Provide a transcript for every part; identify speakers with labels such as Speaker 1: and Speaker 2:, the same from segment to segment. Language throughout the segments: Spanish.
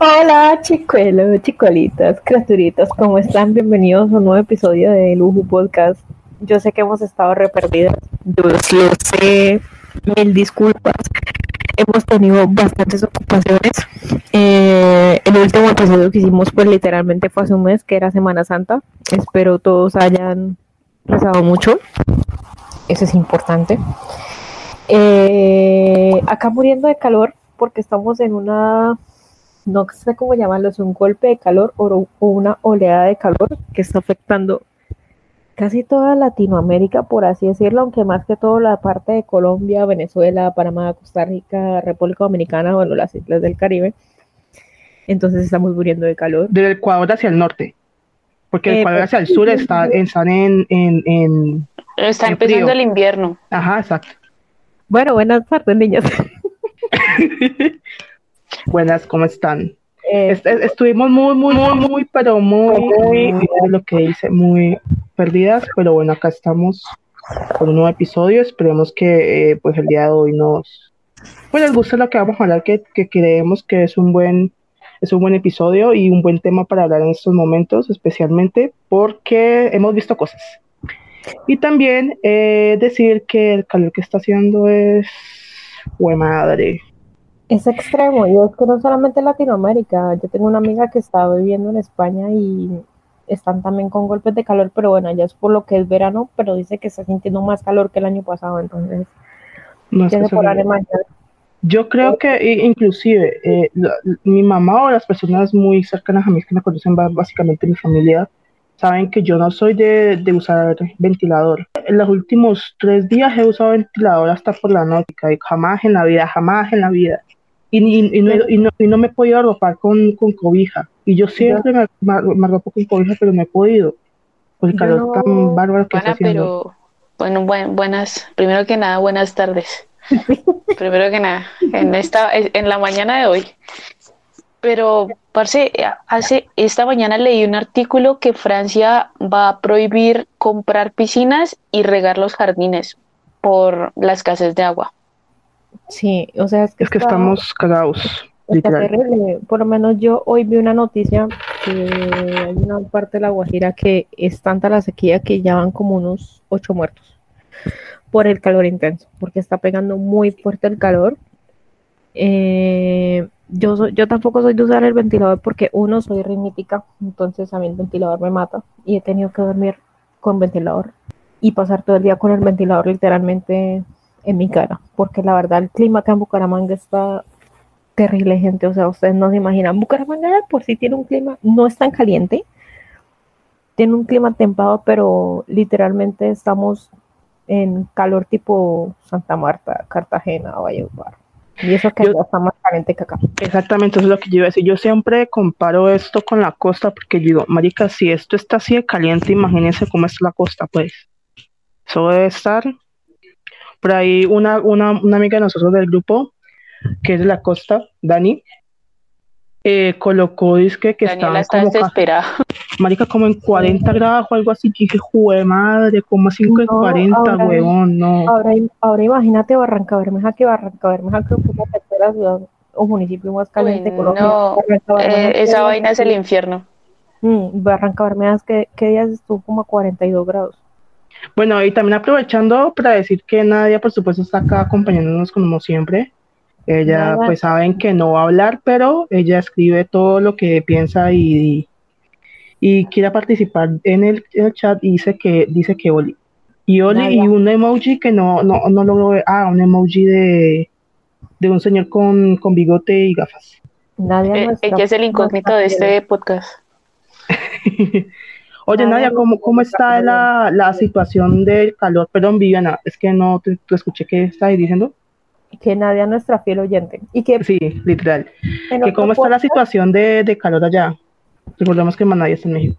Speaker 1: Hola chicuelos, chicuelitas, criaturitas, ¿cómo están? Bienvenidos a un nuevo episodio de Lujo Podcast. Yo sé que hemos estado re perdidas, yo lo sé, mil disculpas. Hemos tenido bastantes ocupaciones. Eh, el último episodio que hicimos, pues literalmente fue hace un mes, que era Semana Santa. Espero todos hayan rezado mucho. Eso es importante. Eh, acá muriendo de calor porque estamos en una no sé cómo llamarlo, es un golpe de calor o, una oleada de calor que está afectando casi toda Latinoamérica, por así decirlo, aunque más que todo la parte de Colombia, Venezuela, Panamá, Costa Rica, República Dominicana, bueno, las islas del Caribe. Entonces estamos muriendo de calor.
Speaker 2: Del Ecuador hacia el norte, porque el eh, Ecuador hacia el sur está, están en... en,
Speaker 3: está empezando el invierno.
Speaker 2: Ajá, exacto.
Speaker 1: Bueno, buenas tardes, niñas.
Speaker 2: Buenas, ¿cómo están? Eh, estuvimos muy, muy, muy, muy, pero muy, muy, lo que dice, muy perdidas, pero bueno, acá estamos con un nuevo episodio. Esperemos que eh, pues el día de hoy nos, pues les guste lo que vamos a hablar, que, que creemos que es un buen es un buen episodio y un buen tema para hablar en estos momentos, especialmente porque hemos visto cosas. Y también eh, decir que el calor que está haciendo es, fue madre,
Speaker 1: es extremo, y es que no solamente en Latinoamérica, yo tengo una amiga que está viviendo en España y están también con golpes de calor, pero bueno, ya es por lo que es verano, pero dice que está sintiendo más calor que el año pasado, entonces
Speaker 2: no. se Yo creo que inclusive eh, mi mamá o las personas muy cercanas a mí que me conocen básicamente mi familia saben que yo no soy de, de, usar ventilador. En los últimos tres días he usado ventilador hasta por la noche y jamás en la vida, jamás en la vida y, y, no, y, no, y no me he podido arropar con, con cobija. Y yo siempre me, me, arropo con cobija, pero no he podido. Por el calor tan bárbaro que está haciendo.
Speaker 3: Pero, bueno, buenas, primero que nada, buenas tardes. primero que nada, en, esta, en la mañana de hoy. Pero, parce, hace, esta mañana leí un artículo que Francia va a prohibir comprar piscinas y regar los jardines por la escasez de agua.
Speaker 1: Sí, o sea,
Speaker 2: es que, estamos cagados.
Speaker 1: Por lo menos yo hoy vi una noticia que hay una parte de la Guajira que es tanta la sequía que ya van como unos ocho muertos por el calor intenso, porque está pegando muy fuerte el calor. Eh, yo, yo tampoco soy de usar el ventilador porque uno soy rítmica, entonces a mí el ventilador me mata y he tenido que dormir con ventilador y pasar todo el día con el ventilador literalmente en mi cara, porque la verdad el clima acá en Bucaramanga está terrible, gente. O sea, ustedes no se imaginan. Bucaramanga por sí tiene un clima, no es tan caliente, tiene un clima templado, pero literalmente estamos en calor tipo Santa Marta, Cartagena, Valledupar. Y eso que está más caliente que acá.
Speaker 2: Exactamente, eso es lo que yo iba a decir. Yo siempre comparo esto con la costa porque digo, marica, si esto está así de caliente, imagínense cómo es la costa, pues. Eso debe estar por ahí una, una, una amiga de nosotros del grupo, que es de la costa, Dani, eh, colocó disque que estaba como marica como en 40 grados o algo así. Que dije jue madre como así en 40 huevón no
Speaker 1: ahora, ahora imagínate Barranca Bermeja que Barranca Bermeja creo que es la tercera ciudad o municipio más caliente
Speaker 3: Colombia. no, eh, esa vaina es el infierno.
Speaker 1: Mm, Barranca Bermeja que, que días estuvo como a 42 grados
Speaker 2: bueno, y también aprovechando para decir que Nadia, por supuesto, está acá acompañándonos como siempre. Ella, pues saben que no va a hablar, pero ella escribe todo lo que piensa y, y, quiere participar en el, chat y dice que dice que Oli. Y Oli y un emoji que no, no, no lo veo. Ah, un emoji de, de un señor con, con bigote y gafas.
Speaker 3: Nadia eh, ella es el incógnito de este podcast.
Speaker 2: Oye, Nadia, ¿cómo, cómo está la, la, situación del calor? Perdón, Viviana, es que no te, escuché que estabas diciendo.
Speaker 1: Que Nadia, nuestra fiel oyente. Y que,
Speaker 2: sí, literal. Que ¿Cómo está la situación de, de, calor allá? Recordemos que Nadia está en México.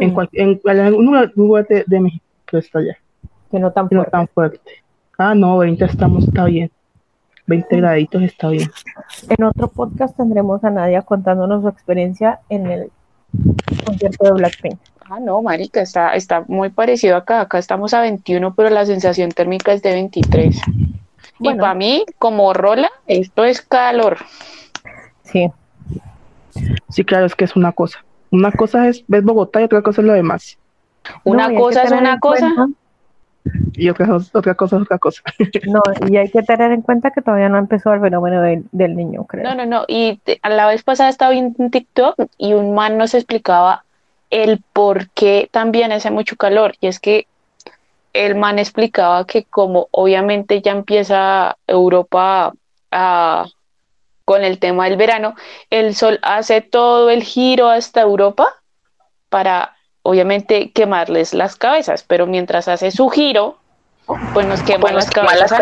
Speaker 2: En, mm. cual, en, algún lugar de, de, México, está allá.
Speaker 1: Que no tan fuerte.
Speaker 2: No tan fuerte. Ah, no, 20 estamos, está bien. 20 graditos está bien.
Speaker 1: En otro podcast tendremos a Nadia contándonos su experiencia en el concierto de Blackpink.
Speaker 3: Ah, no, marica, está, está muy parecido acá. Acá estamos a 21, pero la sensación térmica es de 23. Y para mí, como rola, esto es calor.
Speaker 1: Sí.
Speaker 2: Sí, claro, es que es una cosa. Una cosa es ves Bogotá y otra cosa es lo demás.
Speaker 3: Una cosa es una cosa.
Speaker 2: Y otra, otra cosa es otra cosa.
Speaker 1: No, y hay que tener en cuenta que todavía no empezó el fenómeno del, niño, creo.
Speaker 3: No, no, no. Y a la vez pasada estaba viendo un TikTok y un man nos explicaba el por qué también hace mucho calor. Y es que el man explicaba que como obviamente ya empieza Europa a, con el tema del verano, el sol hace todo el giro hasta Europa para obviamente quemarles las cabezas, pero mientras hace su giro, pues nos queman las cabezas.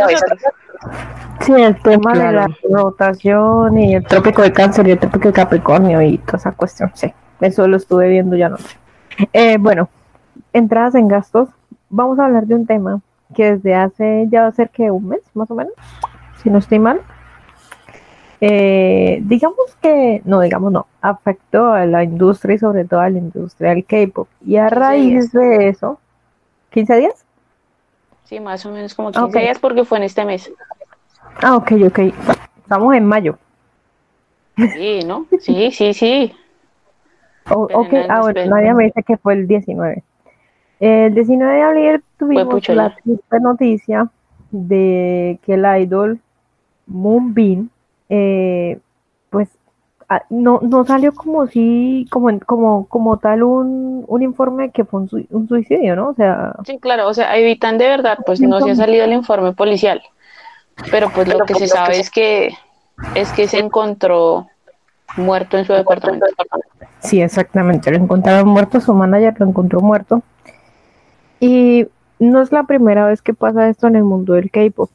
Speaker 1: Sí, el tema de la rotación y el trópico de cáncer y el trópico de Capricornio y toda esa cuestión, sí, eso lo estuve viendo ya anoche. Eh, bueno, entradas en gastos, vamos a hablar de un tema que desde hace ya va a ser que un mes, más o menos, si no estoy mal. Eh, digamos que, no, digamos no, afectó a la industria y sobre todo a la industria del K-pop. Y a raíz de eso, ¿15 días?
Speaker 3: Sí, más o menos como 15 días porque fue en este mes.
Speaker 1: Ah, ok, ok. Estamos en mayo.
Speaker 3: Sí, ¿no? Sí, sí, sí.
Speaker 1: Ok, ah, bueno, nadie me dice que fue el 19. El 19 de abril tuvimos la triste noticia de que el idol Moonbin, eh, pues ah, no, no salió como si, como, como, como tal un, un informe que fue un, suicidio, ¿no? O sea.
Speaker 3: Sí, claro, o sea, evitan de verdad, pues no se ha salido el informe policial. Pero pues lo que se sabe es que es que se encontró muerto en su departamento.
Speaker 1: Sí, exactamente, lo encontraron muerto, su manager lo encontró muerto. Y no es la primera vez que pasa esto en el mundo del K-pop.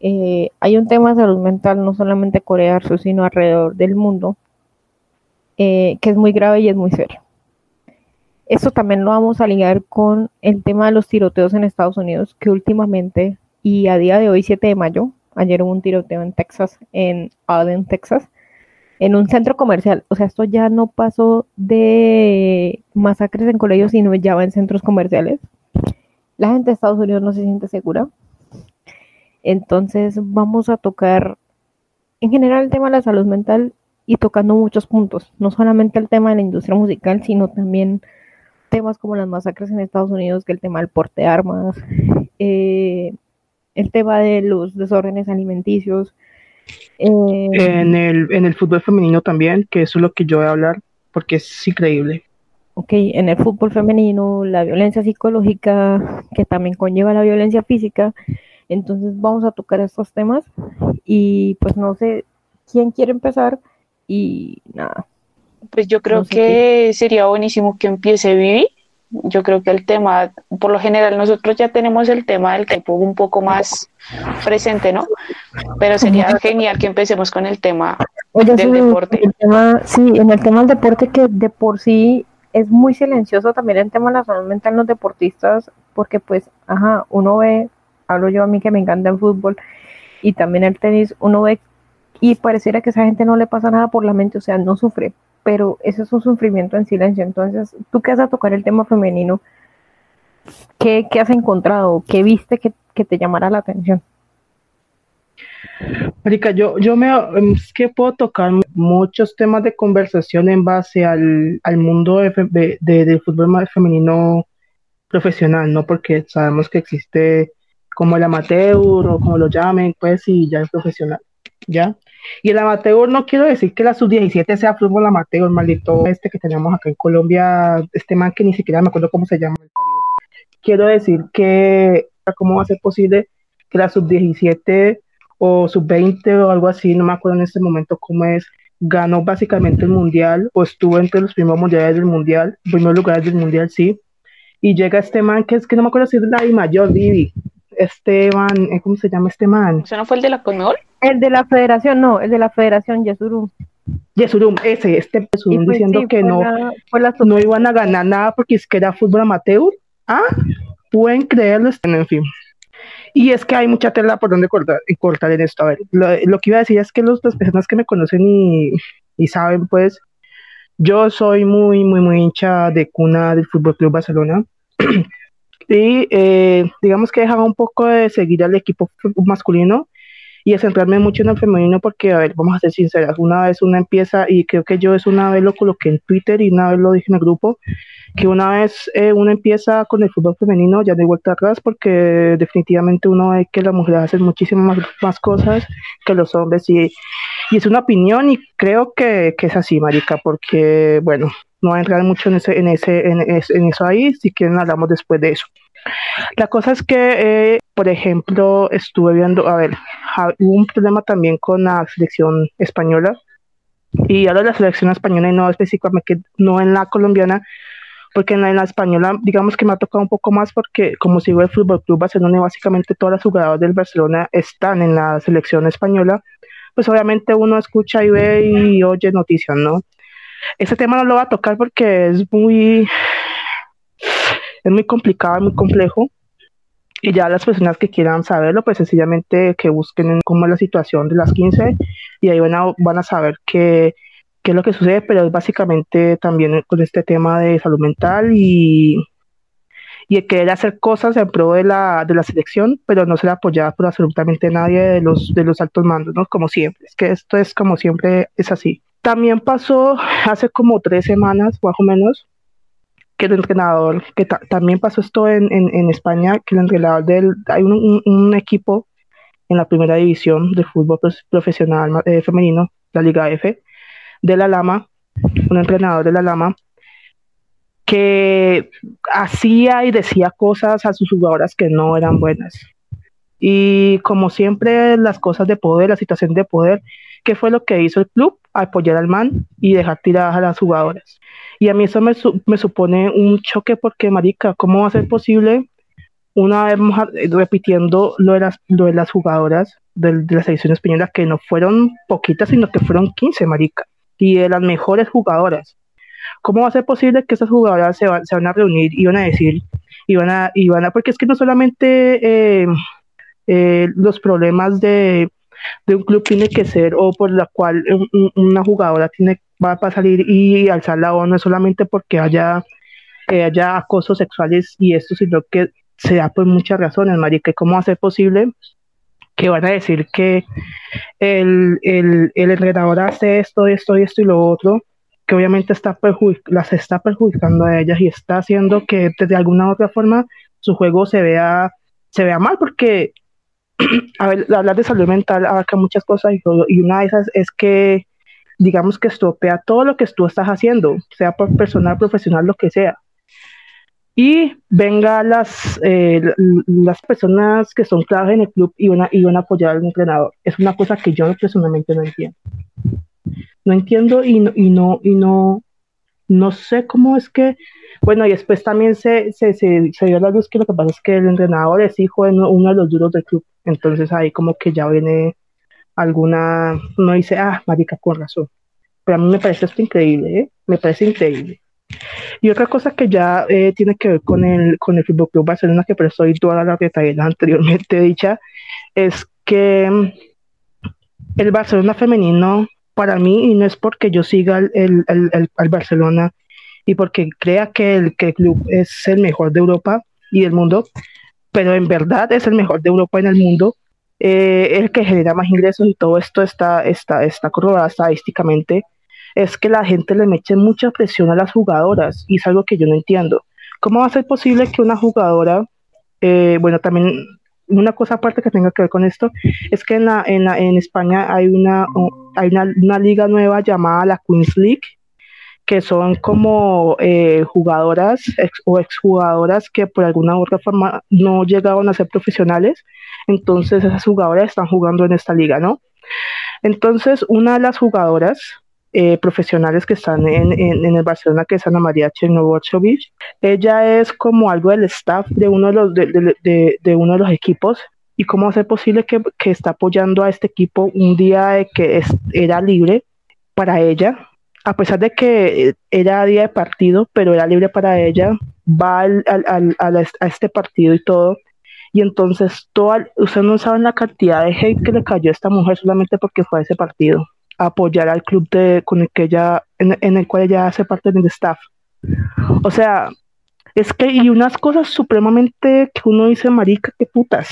Speaker 1: Eh, hay un tema de salud mental no solamente Corea sino alrededor del mundo, eh, que es muy grave y es muy serio. Esto también lo vamos a ligar con el tema de los tiroteos en Estados Unidos, que últimamente y a día de hoy, 7 de mayo, ayer hubo un tiroteo en Texas, en Allen, Texas, en un centro comercial. O sea, esto ya no pasó de masacres en colegios, sino ya va en centros comerciales. La gente de Estados Unidos no se siente segura. Entonces vamos a tocar en general el tema de la salud mental y tocando muchos puntos, no solamente el tema de la industria musical, sino también temas como las masacres en Estados Unidos, que el tema del porte de armas, eh, el tema de los desórdenes alimenticios,
Speaker 2: eh, en, el, en el fútbol femenino también, que eso es lo que yo voy a hablar, porque es increíble.
Speaker 1: Ok, en el fútbol femenino, la violencia psicológica, que también conlleva la violencia física. Entonces vamos a tocar estos temas y pues no sé quién quiere empezar y nada.
Speaker 3: Pues yo creo que sería buenísimo que empiece Vivi yo creo que el tema, por lo general nosotros ya tenemos el tema del tiempo un poco más presente, ¿no? Pero sería genial que empecemos con el tema del deporte.
Speaker 1: sí, en el tema del deporte que de por sí es muy silencioso también el tema de la salud mental en los deportistas, porque pues, ajá, uno ve, hablo yo a mí que me encanta el fútbol y también el tenis, uno ve y pareciera que a esa gente no le pasa nada por la mente, o sea, no sufre, pero eso es un sufrimiento en silencio. Entonces, tú que vas a tocar el tema femenino, ¿qué, has encontrado? ¿Qué viste que, te llamara la atención?
Speaker 2: Marica, yo, yo me es que puedo tocar muchos temas de conversación en base al, mundo de, del fútbol femenino profesional, ¿no? Porque sabemos que existe como el amateur o como lo llamen, pues, y ya es profesional, ¿ya? Y el amateur, no quiero decir que la sub-17 sea fútbol amateur, maldito este que tenemos acá en Colombia, este man que ni siquiera me acuerdo cómo se llama. Quiero decir que, ¿cómo va a ser posible que la sub-17 o sub-20 o algo así, no me acuerdo en este momento cómo es, ganó básicamente el mundial o estuvo entre los primeros mundiales del mundial, primeros lugares del mundial, sí. Y llega este man que es que no me acuerdo si es la mayor, Vivi, Esteban, eh, ¿cómo se llama este man?
Speaker 3: ¿Eso no fue el de la Conmebol?
Speaker 1: El de la federación, no, el de la federación, Yesurum.
Speaker 2: Yesurum, ese, este Yesurum pues diciendo que no, no iban a ganar nada porque es que era fútbol amateur. Ah, pueden creerlo, en fin. Y es que hay mucha tela por donde cortar, cortar en esto. A ver, lo, que iba a decir es que los, las personas que me conocen y, y saben, pues, yo soy muy, muy, muy hincha de cuna del Fútbol Club Barcelona. y eh, digamos que dejaba un poco de seguir al equipo masculino y a centrarme mucho en el femenino porque, a ver, vamos a ser sinceras, una vez una empieza, y creo que yo es una vez lo coloqué en Twitter y una vez lo dije en el grupo, que una vez eh, empieza con el fútbol femenino ya hay vuelta atrás porque definitivamente uno ve que las mujeres hacen muchísimas más, cosas que los hombres y, y, es una opinión y creo que, que, es así, Marica, porque, bueno, no voy a entrar mucho en, ese, en, ese, en, en eso ahí, si quieren hablamos después de eso. La cosa es que, eh, por ejemplo, estuve viendo, a ver, hubo un problema también con la selección española, y ahora la selección española y no específicamente, no en la colombiana, porque en la, española, digamos que me ha tocado un poco más porque como sigo el Fútbol Club Barcelona básicamente todas las jugadoras del Barcelona están en la selección española, pues obviamente uno escucha y ve y oye noticias, ¿no? Ese tema no lo va a tocar porque es muy es muy complicado, muy complejo. Y ya las personas que quieran saberlo, pues sencillamente que busquen cómo es la situación de las 15 y ahí van a, van a saber qué, qué es lo que sucede, pero es básicamente también con este tema de salud mental y, y el querer hacer cosas en pro de la, de la selección, pero no ser apoyada por absolutamente nadie de los, de los altos mandos, ¿no? Como siempre, es que esto es como siempre es así. También pasó hace como tres semanas, más o menos, que el entrenador, que también pasó esto en, en, España, que el entrenador del, hay un, equipo en la primera división de fútbol profesional eh, femenino, la Liga F, de la Lama, un entrenador de la Lama, que hacía y decía cosas a sus jugadoras que no eran buenas. Y como siempre, las cosas de poder, la situación de poder, ¿qué fue lo que hizo el club? Apoyar al man y dejar tiradas a las jugadoras. Y a mí eso me, supone un choque porque, marica, ¿cómo va a ser posible una vez repitiendo lo de las, lo de las jugadoras de, de la selección española, que no fueron poquitas, sino que fueron 15, marica, y de las mejores jugadoras? ¿Cómo va a ser posible que esas jugadoras se, van, se van a reunir y van a decir, y van a, y van a, porque es que no solamente eh, eh, los problemas de, de un club tiene que ser o por la cual una jugadora tiene va a salir y alzar la voz no es solamente porque haya, haya acosos sexuales y esto, sino que se da por muchas razones, Marica. ¿Cómo va a ser posible que van a decir que el, el, el entrenador hace esto, esto y esto y lo otro? que obviamente está las está perjudicando a ellas y está haciendo que de alguna u otra forma su juego se vea, se vea mal, porque a hablar de salud mental abarca muchas cosas y, una de esas es que digamos que estropea todo lo que tú estás haciendo, sea por personal, profesional, lo que sea. Y venga las, eh, las personas que son claves en el club y van, a, y van a apoyar al entrenador. Es una cosa que yo personalmente no entiendo. No entiendo y no, y no, y no, no sé cómo es que, bueno, y después también se, se, se, dio la luz que lo que pasa es que el entrenador es hijo de uno de los duros del club. Entonces ahí como que ya viene alguna, no dice, ah, marica, con razón. Pero a mí me parece esto increíble, ¿eh? me parece increíble. Y otra cosa que ya eh, tiene que ver con el, con el Fútbol Club Barcelona, que por eso hoy toda la detalles anteriormente dicha, es que mm, el Barcelona femenino, para mí, y no es porque yo siga el, el, el, el Barcelona y porque crea que el, que el club es el mejor de Europa y del mundo, pero en verdad es el mejor de Europa en el mundo, eh, el que genera más ingresos y todo esto está, está, está corroborado estadísticamente, es que la gente le mete mucha presión a las jugadoras y es algo que yo no entiendo. ¿Cómo va a ser posible que una jugadora, eh, bueno, también una cosa aparte que tenga que ver con esto, es que en, la, en, en España hay, una, hay una, una, liga nueva llamada la Queens League, que son como eh, jugadoras ex, o exjugadoras que por alguna u otra forma no llegaron a ser profesionales, entonces esas jugadoras están jugando en esta liga, ¿no? Entonces una de las jugadoras eh, profesionales que están en, en, en, el Barcelona, que es Ana María Chernovochovic, ella es como algo del staff de uno de los, de, de, de, de uno de los equipos y cómo hacer posible que, que, está apoyando a este equipo un día de que es, era libre para ella a pesar de que era día de partido, pero era libre para ella, va al, al, al, a este partido y todo. Y entonces, todo, ustedes no saben la cantidad de hate que le cayó a esta mujer solamente porque fue a ese partido, a apoyar al club de, con el que ella, en, en el cual ella hace parte del staff. O sea, es que, y unas cosas supremamente que uno dice, marica, qué putas.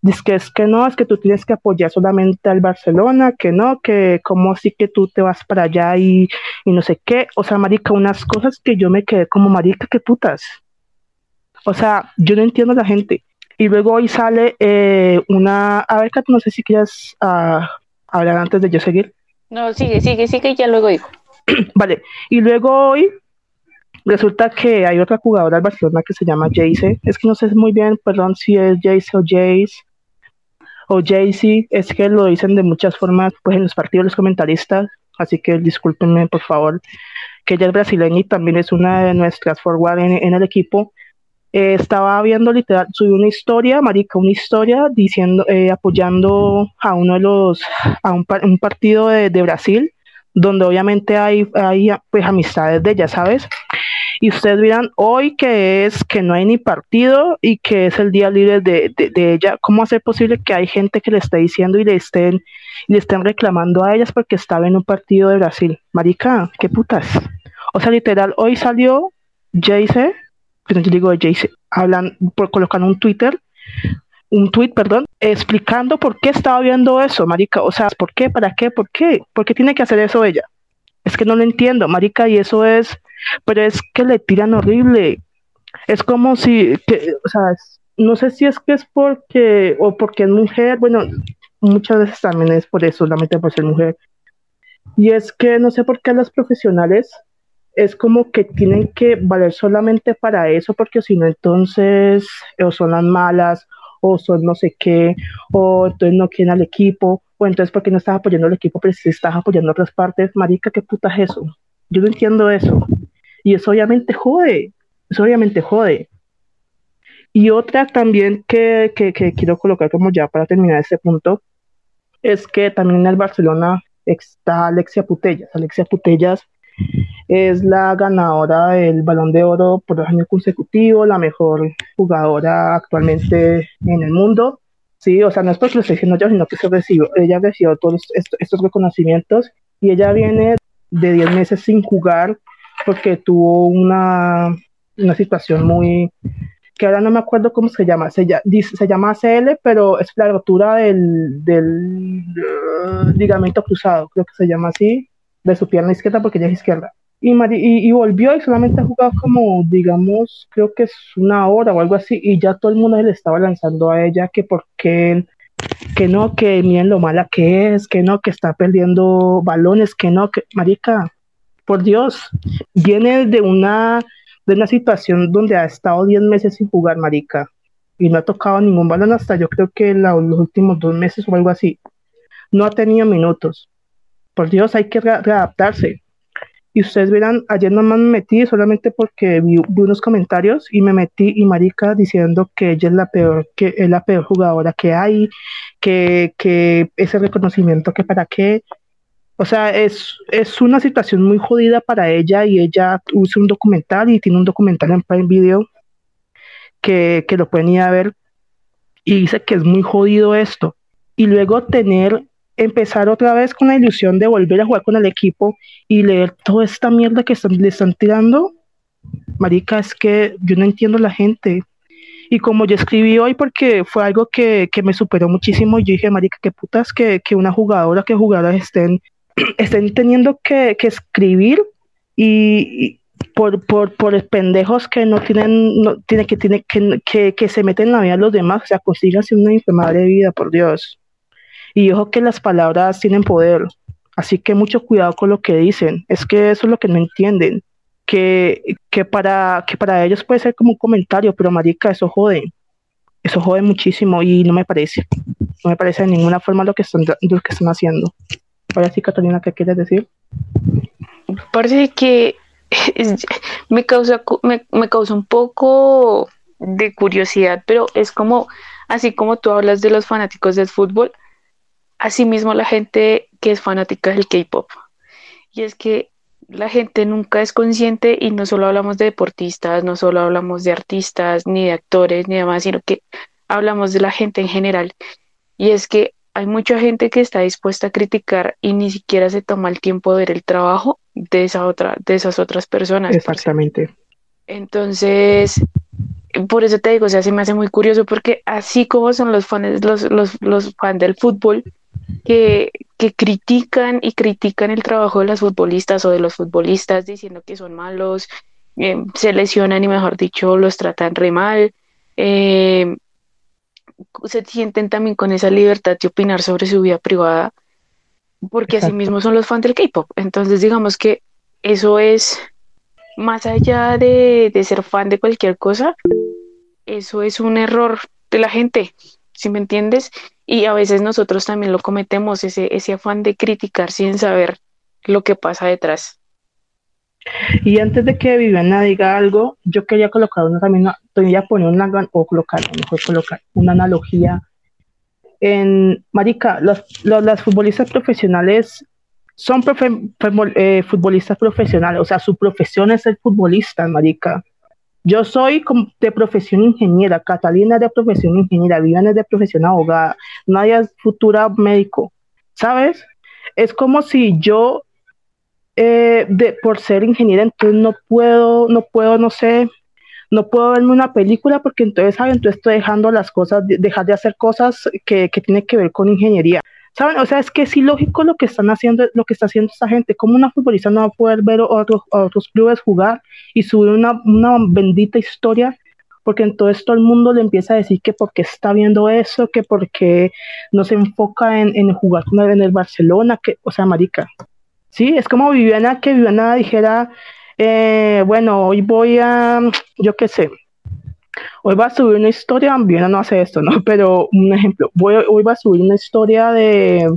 Speaker 2: Dice que es que no, es que tú tienes que apoyar solamente al Barcelona, que no, que como así que tú te vas para allá y, y no sé qué. O sea, marica, unas cosas que yo me quedé como marica, qué putas. O sea, yo no entiendo a la gente. Y luego hoy sale eh, una... A ver, no sé si quieres uh, hablar antes de yo seguir.
Speaker 3: No, sigue, sigue, sigue y ya luego digo.
Speaker 2: vale, y luego hoy resulta que hay otra jugadora del Barcelona que se llama Jace. Es que no sé muy bien, perdón, si es Jace o Jace o Jaycee, es que lo dicen de muchas formas, pues en los partidos los comentaristas, así que discúlpenme por favor, que ella es brasileña y también es una de nuestras forward en el equipo, eh, estaba viendo literal, subió una historia, marica, una historia diciendo, eh, apoyando a uno de los, a un, partido de, de, Brasil, donde obviamente hay, hay pues amistades de ella, ¿sabes? Y ustedes dirán, hoy que es que no hay ni partido y que es el día libre de, de, ella, ¿cómo hace posible que hay gente que le esté diciendo y le estén, le estén reclamando a ellas porque estaba en un partido de Brasil? Marica, qué putas. O sea, literal, hoy salió Jayce yo digo Jace, hablan por colocar un Twitter, un tweet, perdón, explicando por qué estaba viendo eso, marica, o sea, por qué, para qué, por qué, por qué tiene que hacer eso ella. Es que no lo entiendo, marica, y eso es, pero es que le tiran horrible. Es como si, que, o sea, no sé si es que es porque, o porque es mujer, bueno, muchas veces también es por eso, solamente por ser mujer. Y es que no sé por qué las profesionales es como que tienen que valer solamente para eso, porque si no, entonces o son las malas, o son no sé qué, o entonces no quieren al equipo, o entonces porque no estás apoyando al equipo, pero si estás apoyando otras partes, marica, qué puta es eso. Yo no entiendo eso. Y eso obviamente jode, eso obviamente jode. Y otra también que, que, que quiero colocar como ya para terminar este punto, es que también en el Barcelona está Alexia Putellas. Alexia Putellas es la ganadora del Balón de Oro por dos años consecutivos, la mejor jugadora actualmente en el mundo. Sí, o sea, no es porque lo esté diciendo yo, sino que se recibió, ella recibió todos estos, reconocimientos y ella viene de 10 meses sin jugar porque tuvo una, una situación muy, que ahora no me acuerdo cómo se llama, se, se llama ACL, pero es la rotura del, del uh, ligamento cruzado, creo que se llama así, de su pierna izquierda porque ella es izquierda. Y, y, volvió y solamente ha jugado como, digamos, creo que es una hora o algo así, y ya todo el mundo le estaba lanzando a ella que porque que no, que miren lo mala que es, que no, que está perdiendo balones, que no, que, marica, por Dios, viene de una, de una situación donde ha estado 10 meses sin jugar, marica, y no ha tocado ningún balón hasta yo creo que los últimos dos meses o algo así. No ha tenido minutos por Dios, hay que readaptarse. Y ustedes verán, ayer nomás me metí solamente porque vi, unos comentarios y me metí y marica diciendo que ella es la peor, que es la peor jugadora que hay, que, que ese reconocimiento que para qué. O sea, es, es una situación muy jodida para ella y ella usa un documental y tiene un documental en Prime Video que, que lo pueden ir a ver y dice que es muy jodido esto. Y luego tener empezar otra vez con la ilusión de volver a jugar con el equipo y leer toda esta mierda que están, le están tirando, marica, es que yo no entiendo la gente. Y como yo escribí hoy, porque fue algo que, que me superó muchísimo, yo dije, marica, qué putas que, que una jugadora, que jugadoras estén, estén teniendo que, que escribir y, por, por, por pendejos que no tienen, no, que, tiene, que, que, que se meten en la vida de los demás, o sea, consíganse una de vida, por Dios. Y ojo que las palabras tienen poder, así que mucho cuidado con lo que dicen. Es que eso es lo que no entienden, que, que, para, que para ellos puede ser como un comentario, pero marica, eso jode. Eso jode muchísimo y no me parece. No me parece de ninguna forma lo que están, lo que están haciendo. Ahora sí, Catalina, ¿qué quieres decir?
Speaker 3: Parece que me causa, me, causa un poco de curiosidad, pero es como, así como tú hablas de los fanáticos del fútbol, asimismo la gente que es fanática del K-pop. Y es que la gente nunca es consciente y no solo hablamos de deportistas, no solo hablamos de artistas, ni de actores, ni demás, sino que hablamos de la gente en general. Y es que hay mucha gente que está dispuesta a criticar y ni siquiera se toma el tiempo de ver el trabajo de esa otra, de esas otras personas.
Speaker 2: Exactamente.
Speaker 3: Entonces, por eso te digo, o sea, se me hace muy curioso porque así como son los fans, los, los, los fans del fútbol, que, que, critican y critican el trabajo de las futbolistas o de los futbolistas diciendo que son malos, eh, se lesionan y mejor dicho los tratan re mal, eh, se sienten también con esa libertad de opinar sobre su vida privada, porque así mismo son los fans del K-Pop. Entonces digamos que eso es, más allá de, de ser fan de cualquier cosa, eso es un error de la gente, si me entiendes? Y a veces nosotros también lo cometemos, ese, ese afán de criticar sin saber lo que pasa detrás.
Speaker 2: Y antes de que Viviana diga algo, yo quería colocar una también, quería poner una, o colocar, mejor colocar una analogía. En Marica, los, las futbolistas profesionales son eh, futbolistas profesionales, o sea, su profesión es ser futbolista, Marica. Yo soy de profesión ingeniera, Catalina es de profesión ingeniera, Viviana es de profesión abogada, Nadia es futura médico, ¿sabes? Es como si yo, eh, de, por ser ingeniera, entonces no puedo, no puedo, no sé, no puedo verme una película porque entonces, ¿saben? Entonces estoy dejando las cosas, dejar de hacer cosas que, que tienen que ver con ingeniería. ¿Saben? O sea, es que es ilógico lo que están haciendo, lo que está haciendo esta gente. ¿Cómo una futbolista no va a poder ver a otros, otros clubes jugar y subir una, una bendita historia? Porque entonces todo el mundo le empieza a decir que porque está viendo eso, que porque no se enfoca en, en jugar en el Barcelona, que, o sea, marica. Sí, es como Viviana, que Viviana dijera, eh, bueno, hoy voy a, yo qué sé, hoy va a subir una historia, bien no hace esto, ¿no? Pero un ejemplo, voy, hoy va a subir una historia de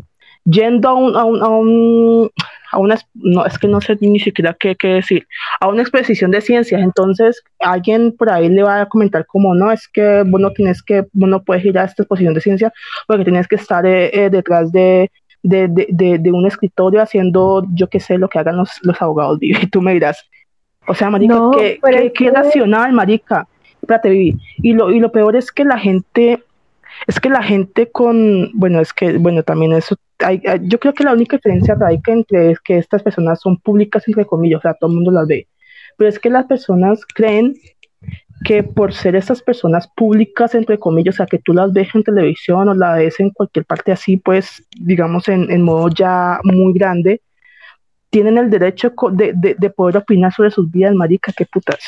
Speaker 2: yendo a un, a un, a un a una, no, es que no sé ni siquiera qué, qué, decir, a una exposición de ciencias, entonces alguien por ahí le va a comentar como, no, es que vos no tienes que, vos no puedes ir a esta exposición de ciencias porque tienes que estar eh, eh, detrás de, de, de, de, un escritorio haciendo, yo qué sé, lo que hagan los, los abogados, y tú me dirás, o sea, marica, qué, qué, qué racional, marica, y lo, y lo peor es que la gente, es que la gente con, bueno, es que, bueno, también eso, hay, yo creo que la única diferencia radica entre es que estas personas son públicas, entre comillas, o sea, todo el mundo las ve, pero es que las personas creen que por ser estas personas públicas, entre comillas, o sea, que tú las ves en televisión o las ves en cualquier parte así, pues, digamos, en, en modo ya muy grande, tienen el derecho de, de, de, poder opinar sobre sus vidas, marica, qué putas.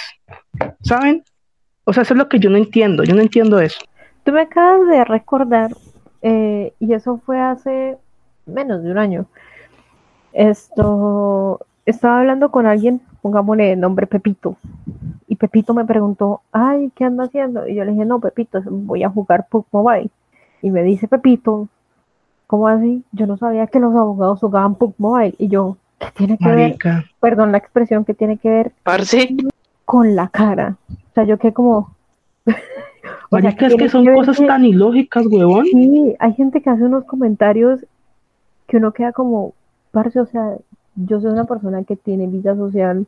Speaker 2: ¿Saben? O sea, eso es lo que yo no entiendo, yo no entiendo eso.
Speaker 1: Tú me acabas de recordar, eh, y eso fue hace menos de un año. Esto, estaba hablando con alguien, pongámosle el nombre Pepito, y Pepito me preguntó, ay, ¿qué anda haciendo? Y yo le dije, no, Pepito, voy a jugar PUC Mobile. Y me dice Pepito, ¿cómo así? Yo no sabía que los abogados jugaban PUC Mobile. Y yo, ¿qué tiene que ver? Perdón la expresión, ¿qué tiene que ver?
Speaker 3: Parce.
Speaker 1: Con la cara. O sea, yo que como...
Speaker 2: Marica, es que son cosas tan ilógicas, huevón.
Speaker 1: Sí, hay gente que hace unos comentarios que uno queda como, parce, o sea, yo soy una persona que tiene vida social,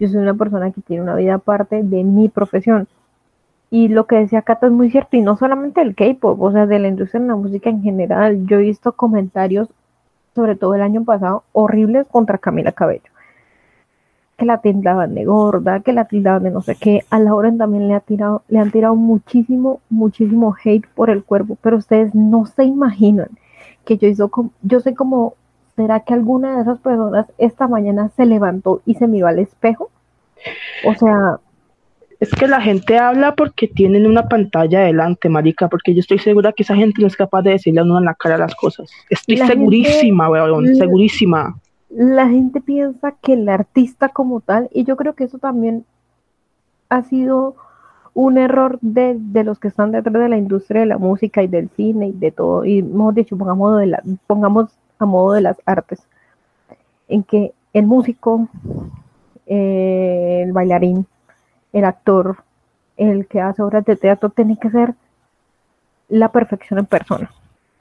Speaker 1: yo soy una persona que tiene una vida aparte de mi profesión. Y lo que decía Cata es muy cierto, y no solamente el K-pop, o sea, de la industria de la música en general. Yo he visto comentarios, sobre todo el año pasado, horribles contra Camila Cabello que la tildaban de gorda, que la tildaban de no sé qué. A Lauren también le, ha tirado, le han tirado muchísimo, muchísimo hate por el cuerpo, pero ustedes no se imaginan que yo hizo como, yo sé como, ¿será que alguna de esas personas esta mañana se levantó y se miró al espejo? O sea...
Speaker 2: Es que la gente habla porque tienen una pantalla delante, marica, porque yo estoy segura que esa gente no es capaz de decirle a uno en la cara las cosas. Estoy segurísima, weón, segurísima
Speaker 1: la gente piensa que el artista como tal, y yo creo que eso también ha sido un error de, los que están detrás de la industria de la música y del cine y de todo, y mejor dicho, pongamos, de la, pongamos a modo de las artes, en que el músico, eh, el bailarín, el actor, el que hace obras de teatro, tiene que ser la perfección en persona.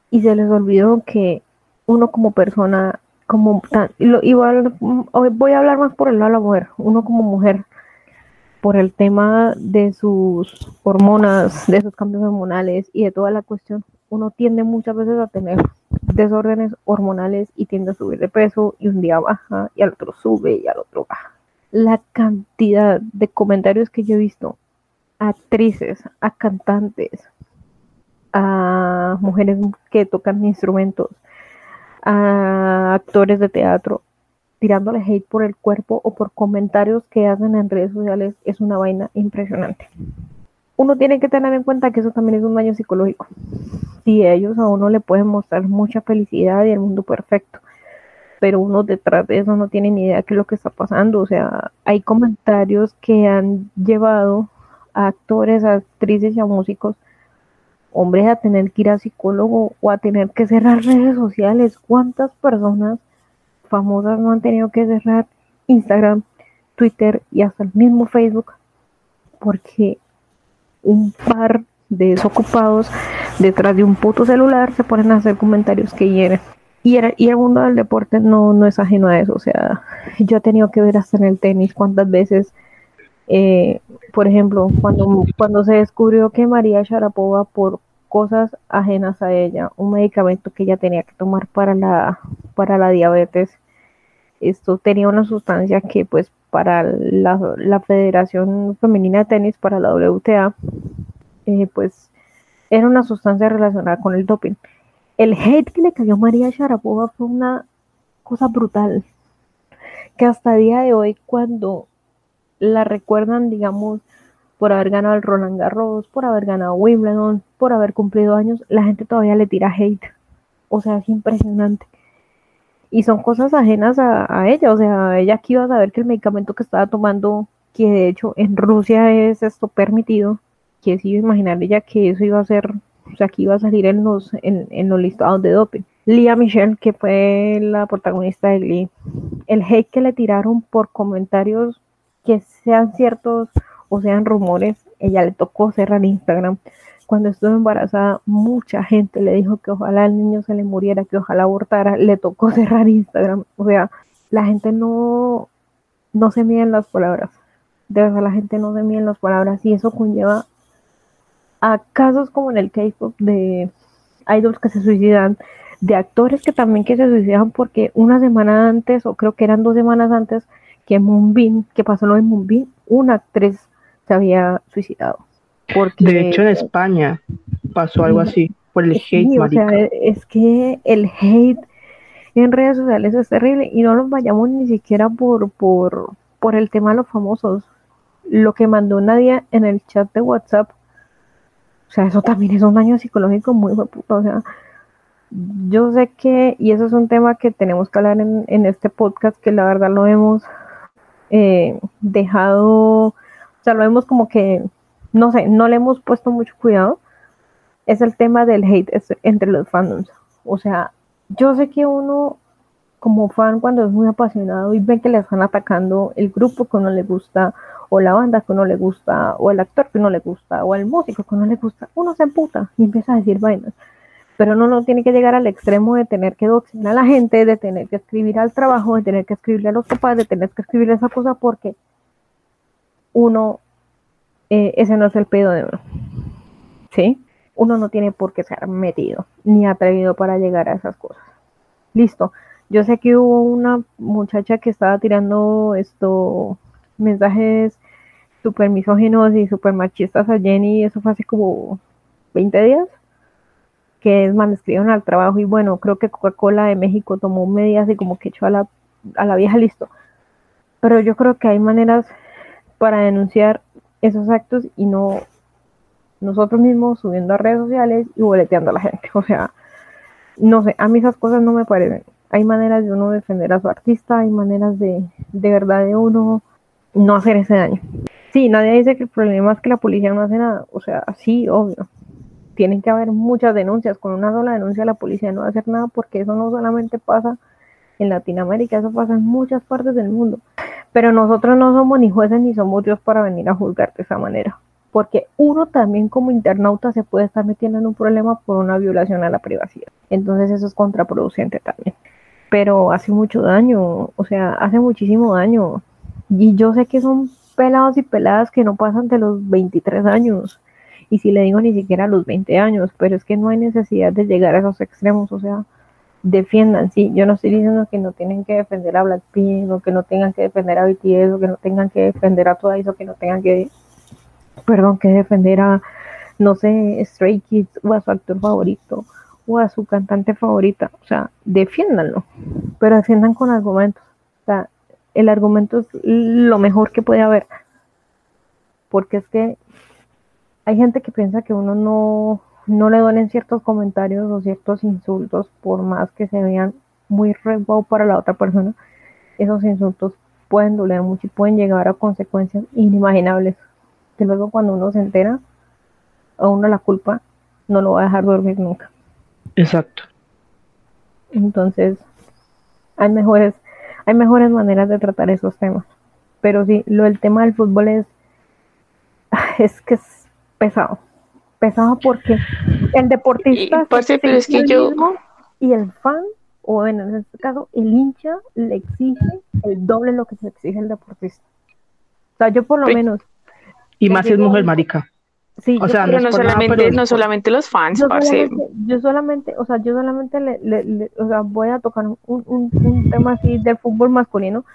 Speaker 1: Y se les olvidó que uno como persona como igual voy a hablar más por el lado de la mujer, uno como mujer, por el tema de sus hormonas, de sus cambios hormonales y de toda la cuestión, uno tiende muchas veces a tener desórdenes hormonales y tiende a subir de peso y un día baja y al otro sube y al otro baja. La cantidad de comentarios que yo he visto actrices, a cantantes, a mujeres que tocan instrumentos, a actores de teatro, tirándole hate por el cuerpo o por comentarios que hacen en redes sociales es una vaina impresionante. Uno tiene que tener en cuenta que eso también es un daño psicológico. Si ellos a uno le pueden mostrar mucha felicidad y el mundo perfecto, pero uno detrás de eso no tiene ni idea de qué es lo que está pasando. O sea, hay comentarios que han llevado a actores, a actrices y a músicos, hombres, a tener que ir a psicólogo o a tener que cerrar redes sociales. ¿Cuántas personas famosas no han tenido que cerrar Instagram, Twitter y hasta el mismo Facebook porque un par de desocupados detrás de un puto celular se ponen a hacer comentarios que hieren. Y, el mundo del deporte no, no es ajeno a eso. O sea, yo he tenido que ver hasta en el tenis cuántas veces, eh, por ejemplo, cuando, cuando se descubrió que María Sharapova por cosas ajenas a ella, un medicamento que ella tenía que tomar para la, para la diabetes, esto tenía una sustancia que pues para la, Federación Femenina de Tenis, para la WTA, eh, pues era una sustancia relacionada con el doping. El hate que le cayó a María Sharapova fue una cosa brutal, que hasta el día de hoy cuando la recuerdan, digamos, por haber ganado el Roland Garros, por haber ganado Wimbledon, por haber cumplido años, la gente todavía le tira hate. O sea, es impresionante y son cosas ajenas a, ella, o sea, ella aquí iba a saber que el medicamento que estaba tomando, que de hecho en Rusia es esto permitido, que se iba a imaginar ella que eso iba a ser, o sea, que iba a salir en los, en, los listados de doping. Lía Michelle, que fue la protagonista de Glee, el hate que le tiraron por comentarios que sean ciertos o sean rumores, ella le tocó cerrar Instagram cuando estuvo embarazada, mucha gente le dijo que ojalá el niño se le muriera, que ojalá abortara, le tocó cerrar Instagram. O sea, la gente no, no se mide en las palabras. De verdad, la gente no se mide en las palabras y eso conlleva a casos como en el K-pop de idols que se suicidan, de actores que también que se suicidan porque una semana antes, o creo que eran dos semanas antes, que Moonbin, que pasó lo de Moonbin, una actriz se había suicidado
Speaker 2: de hecho, en España pasó algo así por el hate.
Speaker 1: o sea, es que el hate en redes sociales es terrible y no nos vayamos ni siquiera por, por, por el tema de los famosos. Lo que mandó nadie en el chat de WhatsApp, o sea, eso también es un daño psicológico muy puto, o sea, yo sé que, y eso es un tema que tenemos que hablar en, en este podcast, que la verdad lo hemos eh, dejado, o sea, lo hemos como que no sé, no le hemos puesto mucho cuidado, es el tema del hate entre los fandoms. O sea, yo sé que uno como fan cuando es muy apasionado y ve que le están atacando el grupo que uno le gusta, o la banda que uno le gusta, o el actor que uno le gusta, o el músico que uno le gusta, uno se emputa y empieza a decir vainas. Pero uno no tiene que llegar al extremo de tener que doxinar a la gente, de tener que escribir al trabajo, de tener que escribirle a los papás, de tener que escribirle esa cosa porque uno eh, ese no es el pedo de uno. ¿Sí? Uno no tiene por qué ser metido ni atrevido para llegar a esas cosas. Listo. Yo sé que hubo una muchacha que estaba tirando esto mensajes súper misóginos y súper machistas a Jenny, eso fue hace como 20 días, que es mal escribieron al trabajo y bueno, creo que Coca-Cola de México tomó medidas y como que echó a la, a la vieja listo. Pero yo creo que hay maneras para denunciar esos actos y no nosotros mismos subiendo a redes sociales y boleteando a la gente. O sea, no sé, a mí esas cosas no me parecen. Hay maneras de uno defender a su artista, hay maneras de, de verdad de uno no hacer ese daño. Sí, nadie dice que el problema es que la policía no hace nada. O sea, sí, obvio. Tienen que haber muchas denuncias. Con una sola denuncia la policía no va a hacer nada porque eso no solamente pasa en Latinoamérica, eso pasa en muchas partes del mundo. Pero nosotros no somos ni jueces ni somos Dios para venir a juzgar de esa manera. Porque uno también como internauta se puede estar metiendo en un problema por una violación a la privacidad. Entonces eso es contraproducente también. Pero hace mucho daño, o sea, hace muchísimo daño. Y yo sé que son pelados y peladas que no pasan de los 23 años. Y si le digo ni siquiera los 20 años, pero es que no hay necesidad de llegar a esos extremos. O sea, defiendan, sí, yo no estoy diciendo que no tienen que defender a Blackpink o que no tengan que defender a BTS o que no tengan que defender a todo eso, que no tengan que perdón, que defender a, no sé, Stray Kids o a su actor favorito o a su cantante favorita. O sea, defiéndanlo, pero defiendan con argumentos. O sea, el argumento es lo mejor que puede haber. Porque es que hay gente que piensa que uno no, no le duelen ciertos comentarios o ciertos insultos, por más que se vean muy re para la otra persona. Esos insultos pueden doler mucho y pueden llegar a consecuencias inimaginables. Que luego cuando uno se entera, a uno la culpa no lo va a dejar dormir nunca.
Speaker 2: Exacto.
Speaker 1: Entonces, hay mejores, hay mejores maneras de tratar esos temas. Pero sí, lo del tema del fútbol es, es que es pesado. Pesado porque el deportista
Speaker 3: y, pero es que yo...
Speaker 1: y el fan, o en este caso, el hincha le exige el doble lo que se exige el deportista. O sea, yo por lo menos.
Speaker 2: Y más si es mujer marica.
Speaker 3: Sí, o sea, no, no, solamente, no solamente los fans,
Speaker 1: yo solamente, yo solamente, o sea, yo solamente le, o sea, voy a tocar un, un, un, tema así de fútbol masculino.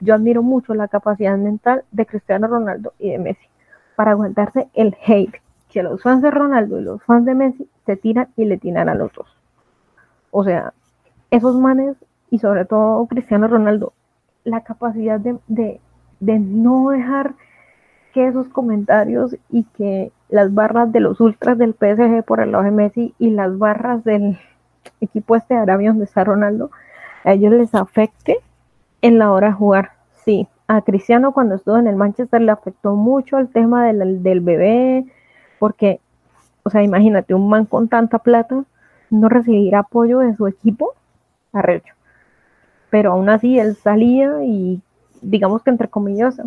Speaker 1: Yo admiro mucho la capacidad mental de Cristiano Ronaldo y de Messi para aguantarse el hate que los fans de Ronaldo y los fans de Messi se tiran y le tiran a los dos. O sea, esos manes y sobre todo Cristiano Ronaldo, la capacidad de, de, de no dejar que esos comentarios y que las barras de los ultras del PSG por el lado de Messi y las barras del equipo este de Arabia donde está Ronaldo, a ellos les afecte en la hora de jugar. Sí, a Cristiano cuando estuvo en el Manchester le afectó mucho el tema del, del bebé, porque, o sea, imagínate, un man con tanta plata no recibirá apoyo de su equipo, arrecho. Pero aún así él salía y, digamos que entre comillas,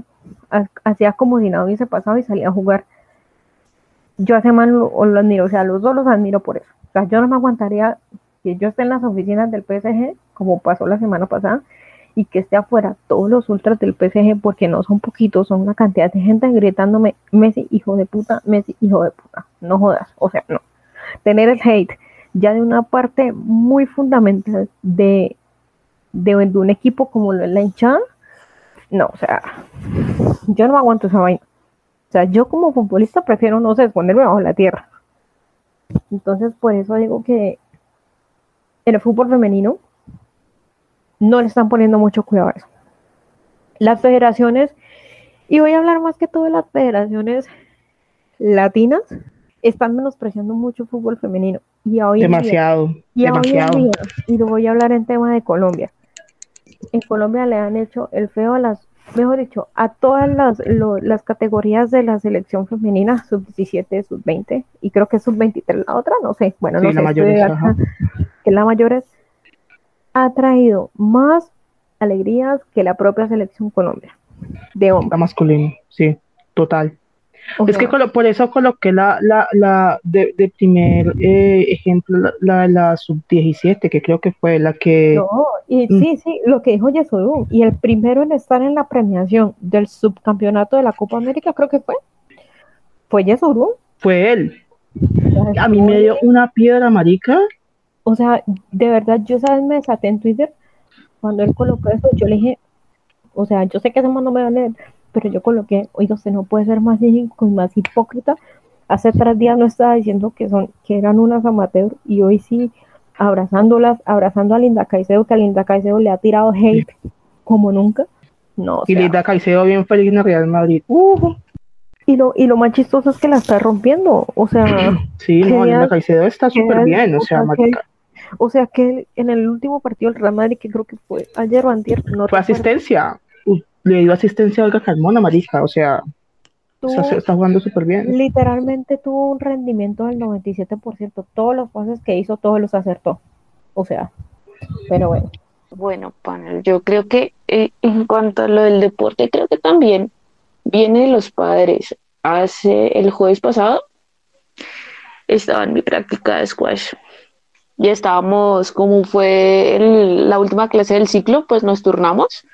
Speaker 1: hacía como si nada hubiese pasado y salía a jugar yo a ese man lo, admiro, o sea, los dos los admiro por eso. O sea, yo no me aguantaría que yo esté en las oficinas del PSG, como pasó la semana pasada, y que esté afuera todos los ultras del PSG, porque no son poquitos, son una cantidad de gente gritándome, Messi, hijo de puta, Messi, hijo de puta. No jodas, o sea, no. Tener el hate ya de una parte muy fundamental de, de, un equipo como la hinchada, no, o sea, yo no aguanto esa vaina. O sea, yo como futbolista prefiero, no sé, ponerme bajo la tierra. Entonces, por eso digo que en el fútbol femenino no le están poniendo mucho cuidado a eso. Las federaciones, y voy a hablar más que todo de las federaciones latinas, están menospreciando mucho el fútbol femenino. Y hoy
Speaker 2: demasiado,
Speaker 1: y
Speaker 2: demasiado.
Speaker 1: y lo voy a hablar en tema de Colombia. En Colombia le han hecho el feo a las mejor dicho, a todas las, las categorías de la selección femenina, sub-17, sub-20, y creo que sub-23 la otra, no sé, bueno, no sé,
Speaker 2: la
Speaker 1: que la mayor es, ha traído más alegrías que la propia selección Colombia, de hombre.
Speaker 2: La masculina, sí, total es que por eso coloqué la, la, la de, de primer eh, ejemplo, la, la sub-17, que creo que fue la que...
Speaker 1: No, y mm. sí, sí, lo que dijo Yesurú, y el primero en estar en la premiación del subcampeonato de la Copa América, creo que fue, fue Yesurú.
Speaker 2: Fue él. A mí me dio una piedra marica.
Speaker 1: O sea, de verdad, yo sabes, me desaté en Twitter cuando él colocó eso, yo le dije, o sea, yo sé que ese man no me va a leer, pero yo coloqué, oiga, usted no puede ser más cínico y más hipócrita. Hace tres días no estaba diciendo que son, que eran unas amateurs y hoy sí abrazándolas, abrazando a Linda Caicedo, que a Linda Caicedo le ha tirado hate como nunca. No,
Speaker 2: y Linda Caicedo bien feliz en el Real Madrid. Uh.
Speaker 1: Y lo, y lo más chistoso es que la está rompiendo. O sea,
Speaker 2: sí, no, Linda Caicedo está súper bien. O sea,
Speaker 1: o sea que en el último partido del Real Madrid, que creo que fue ayer o antier,
Speaker 2: no fue asistencia le dio asistencia a Olga Carmona, marica, o sea, está, jugando súper bien.
Speaker 1: Literalmente tuvo un rendimiento del 97%, todos los pases que hizo, todos los acertó, o sea, pero bueno.
Speaker 3: Bueno, panel, yo creo que eh, en cuanto a lo del deporte, creo que también viene los padres. Hace el jueves pasado estaba en mi práctica de squash. Ya estábamos, como fue la última clase del ciclo, pues nos turnamos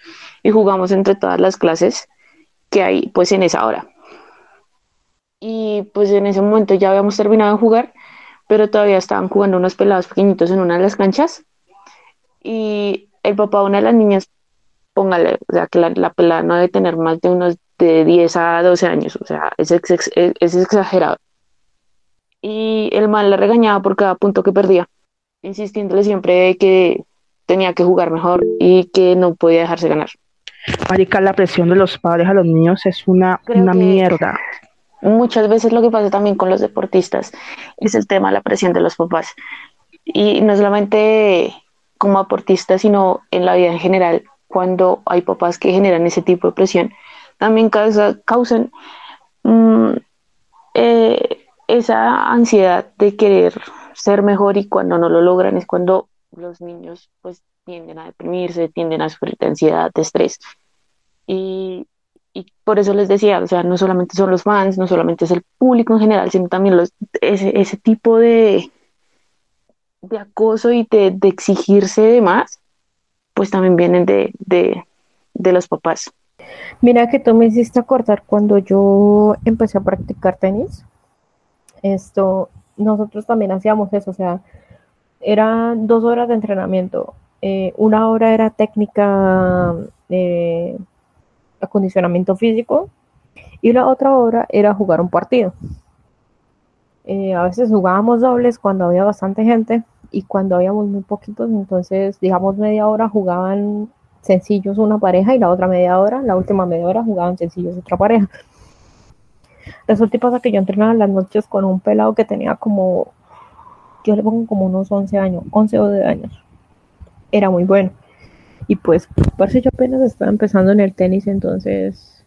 Speaker 3: y jugamos entre todas las clases que hay pues en esa hora. Y pues en ese momento ya habíamos terminado de jugar, pero todavía estaban jugando unos pelados pequeñitos en una de las canchas y el papá de una de las niñas, póngale, o sea que la, pelada no debe tener más de unos de 10 a 12 años, o sea, es, es, exagerado. Y el mal la regañaba por cada punto que perdía, insistiéndole siempre que tenía que jugar mejor y que no podía dejarse ganar.
Speaker 2: Marica, la presión de los padres a los niños es una, una mierda.
Speaker 3: Muchas veces lo que pasa también con los deportistas es el tema de la presión de los papás. Y no solamente como deportistas, sino en la vida en general, cuando hay papás que generan ese tipo de presión, también causa, causan mm, eh, esa ansiedad de querer ser mejor y cuando no lo logran es cuando los niños pues tienden a deprimirse, tienden a sufrir de de estrés. Y, por eso les decía, o sea, no solamente son los fans, no solamente es el público en general, sino también los, ese, ese tipo de, de acoso y de, exigirse de más, pues también vienen de, de los papás.
Speaker 1: Mira que tú me hiciste acordar cuando yo empecé a practicar tenis. Esto, nosotros también hacíamos eso, o sea, eran dos horas de entrenamiento. Eh, una hora era técnica de acondicionamiento físico y la otra hora era jugar un partido. Eh, a veces jugábamos dobles cuando había bastante gente y cuando habíamos muy poquitos, entonces digamos media hora jugaban sencillos una pareja y la otra media hora, la última media hora jugaban sencillos otra pareja. Resulta y pasa que yo entrenaba las noches con un pelado que tenía como, yo le pongo como unos 11 años, 11 o 12 años. Era muy bueno. Y pues, parece yo apenas estaba empezando en el tenis, entonces,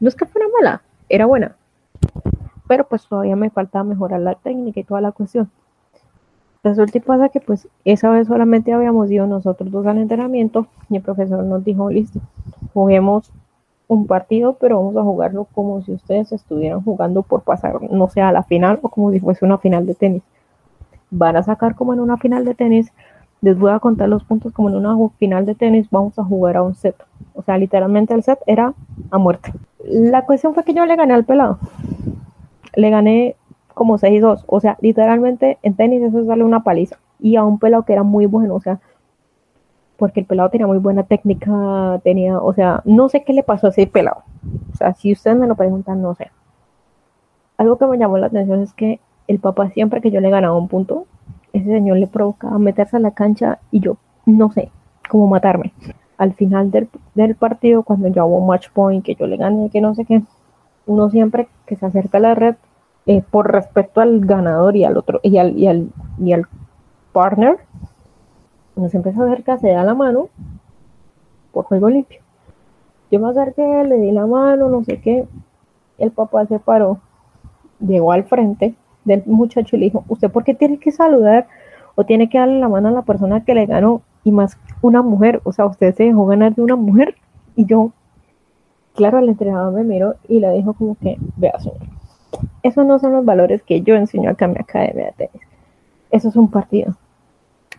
Speaker 1: no es que fuera mala, era buena. Pero pues todavía me faltaba mejorar la técnica y toda la cuestión. Resulta y pasa que pues esa vez solamente habíamos ido nosotros dos al entrenamiento y el profesor nos dijo, listo, juguemos un partido, pero vamos a jugarlo como si ustedes estuvieran jugando por pasar, no sé, a la final o como si fuese una final de tenis. Van a sacar como en una final de tenis, les voy a contar los puntos como en una final de tenis, vamos a jugar a un set. O sea, literalmente el set era a muerte. La cuestión fue que yo le gané al pelado. Le gané como 6-2. O sea, literalmente en tenis eso sale una paliza. Y a un pelado que era muy bueno, o sea, porque el pelado tenía muy buena técnica, tenía, o sea, no sé qué le pasó a ese pelado. O sea, si ustedes me lo preguntan, no sé. Algo que me llamó la atención es que el papá siempre que yo le ganaba un punto, ese señor le provocaba meterse a la cancha y yo, no sé, como matarme. Al final del, del partido, cuando ya hubo match point, que yo le gané, que no sé qué, uno siempre que se acerca a la red eh, por respeto al ganador y al otro y al, y al, y al partner, uno se empieza a acercar, se da la mano por juego limpio. Yo me acerqué, le di la mano, no sé qué. El papá se paró, llegó al frente del muchacho y le dijo, ¿usted por qué tiene que saludar o tiene que darle la mano a la persona que le ganó? Y más una mujer, o sea, usted se dejó ganar de una mujer. Y yo, claro, el entrenador me miró y le dijo como que, vea, señor, esos no son los valores que yo enseño acá en mi academia de tenis. Eso es un partido.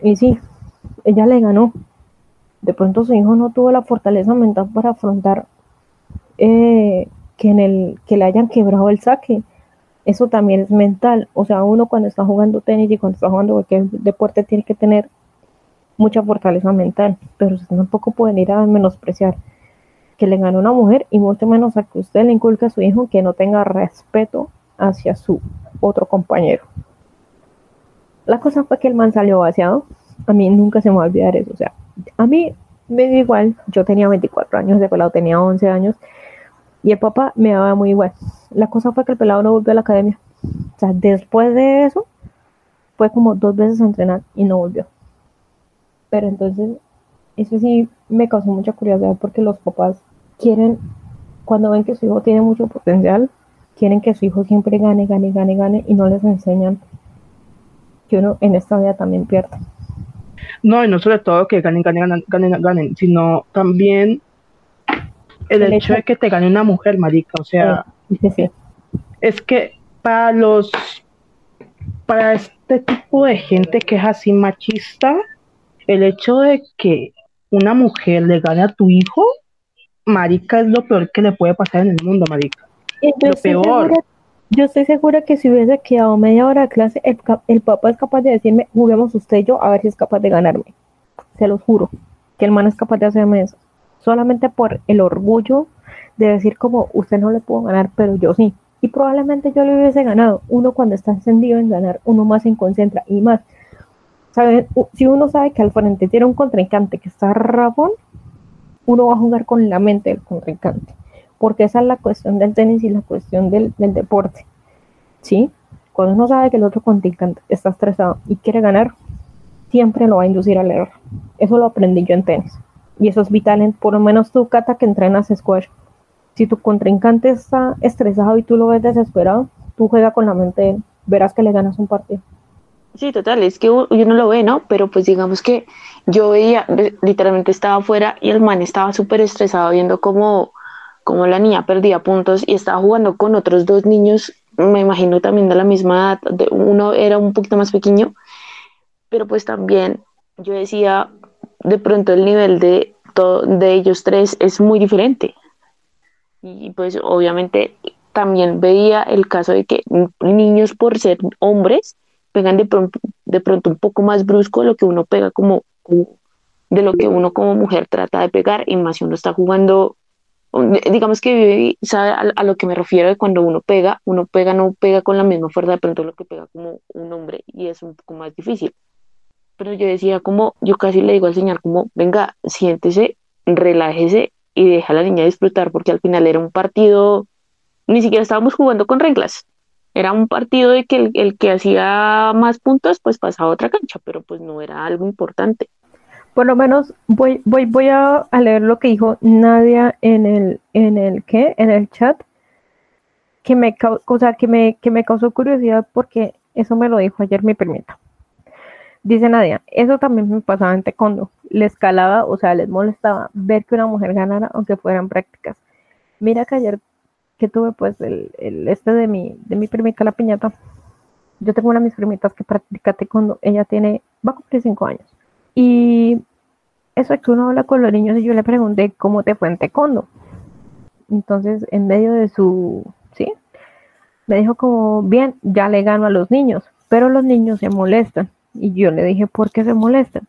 Speaker 1: Y sí, ella le ganó. De pronto su hijo no tuvo la fortaleza mental para afrontar eh, que, en el, que le hayan quebrado el saque. Eso también es mental. O sea, uno cuando está jugando tenis y cuando está jugando cualquier deporte tiene que tener mucha fortaleza mental. Pero tampoco pueden ir a menospreciar que le gane una mujer y mucho menos a que usted le inculque a su hijo que no tenga respeto hacia su otro compañero. La cosa fue que el man salió vaciado. A mí nunca se me va a olvidar eso. O sea, a mí me dio igual. Yo tenía 24 años, de pelado tenía 11 años. Y el papá me daba muy igual. La cosa fue que el pelado no volvió a la academia. O sea, después de eso, fue como dos veces a entrenar y no volvió. Pero entonces, eso sí me causó mucha curiosidad porque los papás quieren, cuando ven que su hijo tiene mucho potencial, quieren que su hijo siempre gane, gane, gane, gane y no les enseñan que uno en esta vida también pierde.
Speaker 2: No, y no sobre todo que ganen, ganen, ganen, ganen, sino también el, hecho, de que te gane una mujer, marica, o sea, es que para los, para este tipo de gente que es así machista, el hecho de que una mujer le gane a tu hijo, marica, es lo peor que le puede pasar en el mundo, marica. lo peor.
Speaker 1: Yo estoy segura que si hubiese quedado media hora de clase, el, papá es capaz de decirme, juguemos usted y yo, a ver si es capaz de ganarme. Se los juro, que el man es capaz de hacerme eso. solamente por el orgullo de decir como usted no le puedo ganar, pero yo sí. Y probablemente yo le hubiese ganado. Uno cuando está encendido en ganar, uno más se concentra y más. ¿Sabe? Si uno sabe que al frente tiene un contrincante que está rabón, uno va a jugar con la mente del contrincante. Porque esa es la cuestión del tenis y la cuestión del, del deporte. ¿Sí? Cuando uno sabe que el otro contrincante está estresado y quiere ganar, siempre lo va a inducir al error. Eso lo aprendí yo en tenis. Y eso es vital, en, por lo menos tú, Cata, que entrenas squash. Si tu contrincante está estresado y tú lo ves desesperado, tú juega con la mente verás que le ganas un partido.
Speaker 3: Sí, total, es que uno lo ve, ¿no? Pero pues digamos que yo veía, literalmente estaba afuera y el man estaba súper estresado viendo cómo, cómo la niña perdía puntos y estaba jugando con otros dos niños, me imagino también de la misma edad, de, uno era un poquito más pequeño, pero pues también yo decía, de pronto el nivel de, de ellos tres es muy diferente. Y pues obviamente también veía el caso de que niños por ser hombres pegan de pronto, de pronto un poco más brusco de lo que uno pega como, de lo que uno como mujer trata de pegar y más si uno está jugando digamos que sabe a, lo que me refiero de cuando uno pega, uno pega, no pega con la misma fuerza de pronto lo que pega como un hombre y es un poco más difícil pero yo decía como, yo casi le digo al señor como, venga, siéntese, relájese y deja a la niña disfrutar, porque al final era un partido, ni siquiera estábamos jugando con reglas, era un partido de que el, que hacía más puntos, pues pasaba a otra cancha, pero pues no era algo importante.
Speaker 1: Por lo menos voy, voy, voy a, leer lo que dijo Nadia en el, en el ¿qué? en el chat, que me, o sea, que me, que me causó curiosidad porque eso me lo dijo ayer mi primita. Dice Nadia, eso también me pasaba en taekwondo. Les calaba, o sea, les molestaba ver que una mujer ganara, aunque fueran prácticas. Mira que ayer que tuve, pues, el, este de mi, de mi primita, la piñata. Yo tengo una de mis primitas que practica taekwondo. Ella tiene, va a cumplir cinco años. Y eso es que uno habla con los niños y yo le pregunté cómo te fue en taekwondo. Entonces, en medio de su, ¿sí? Me dijo como, bien, ya le gano a los niños, pero los niños se molestan. Y yo le dije, ¿por qué se molestan?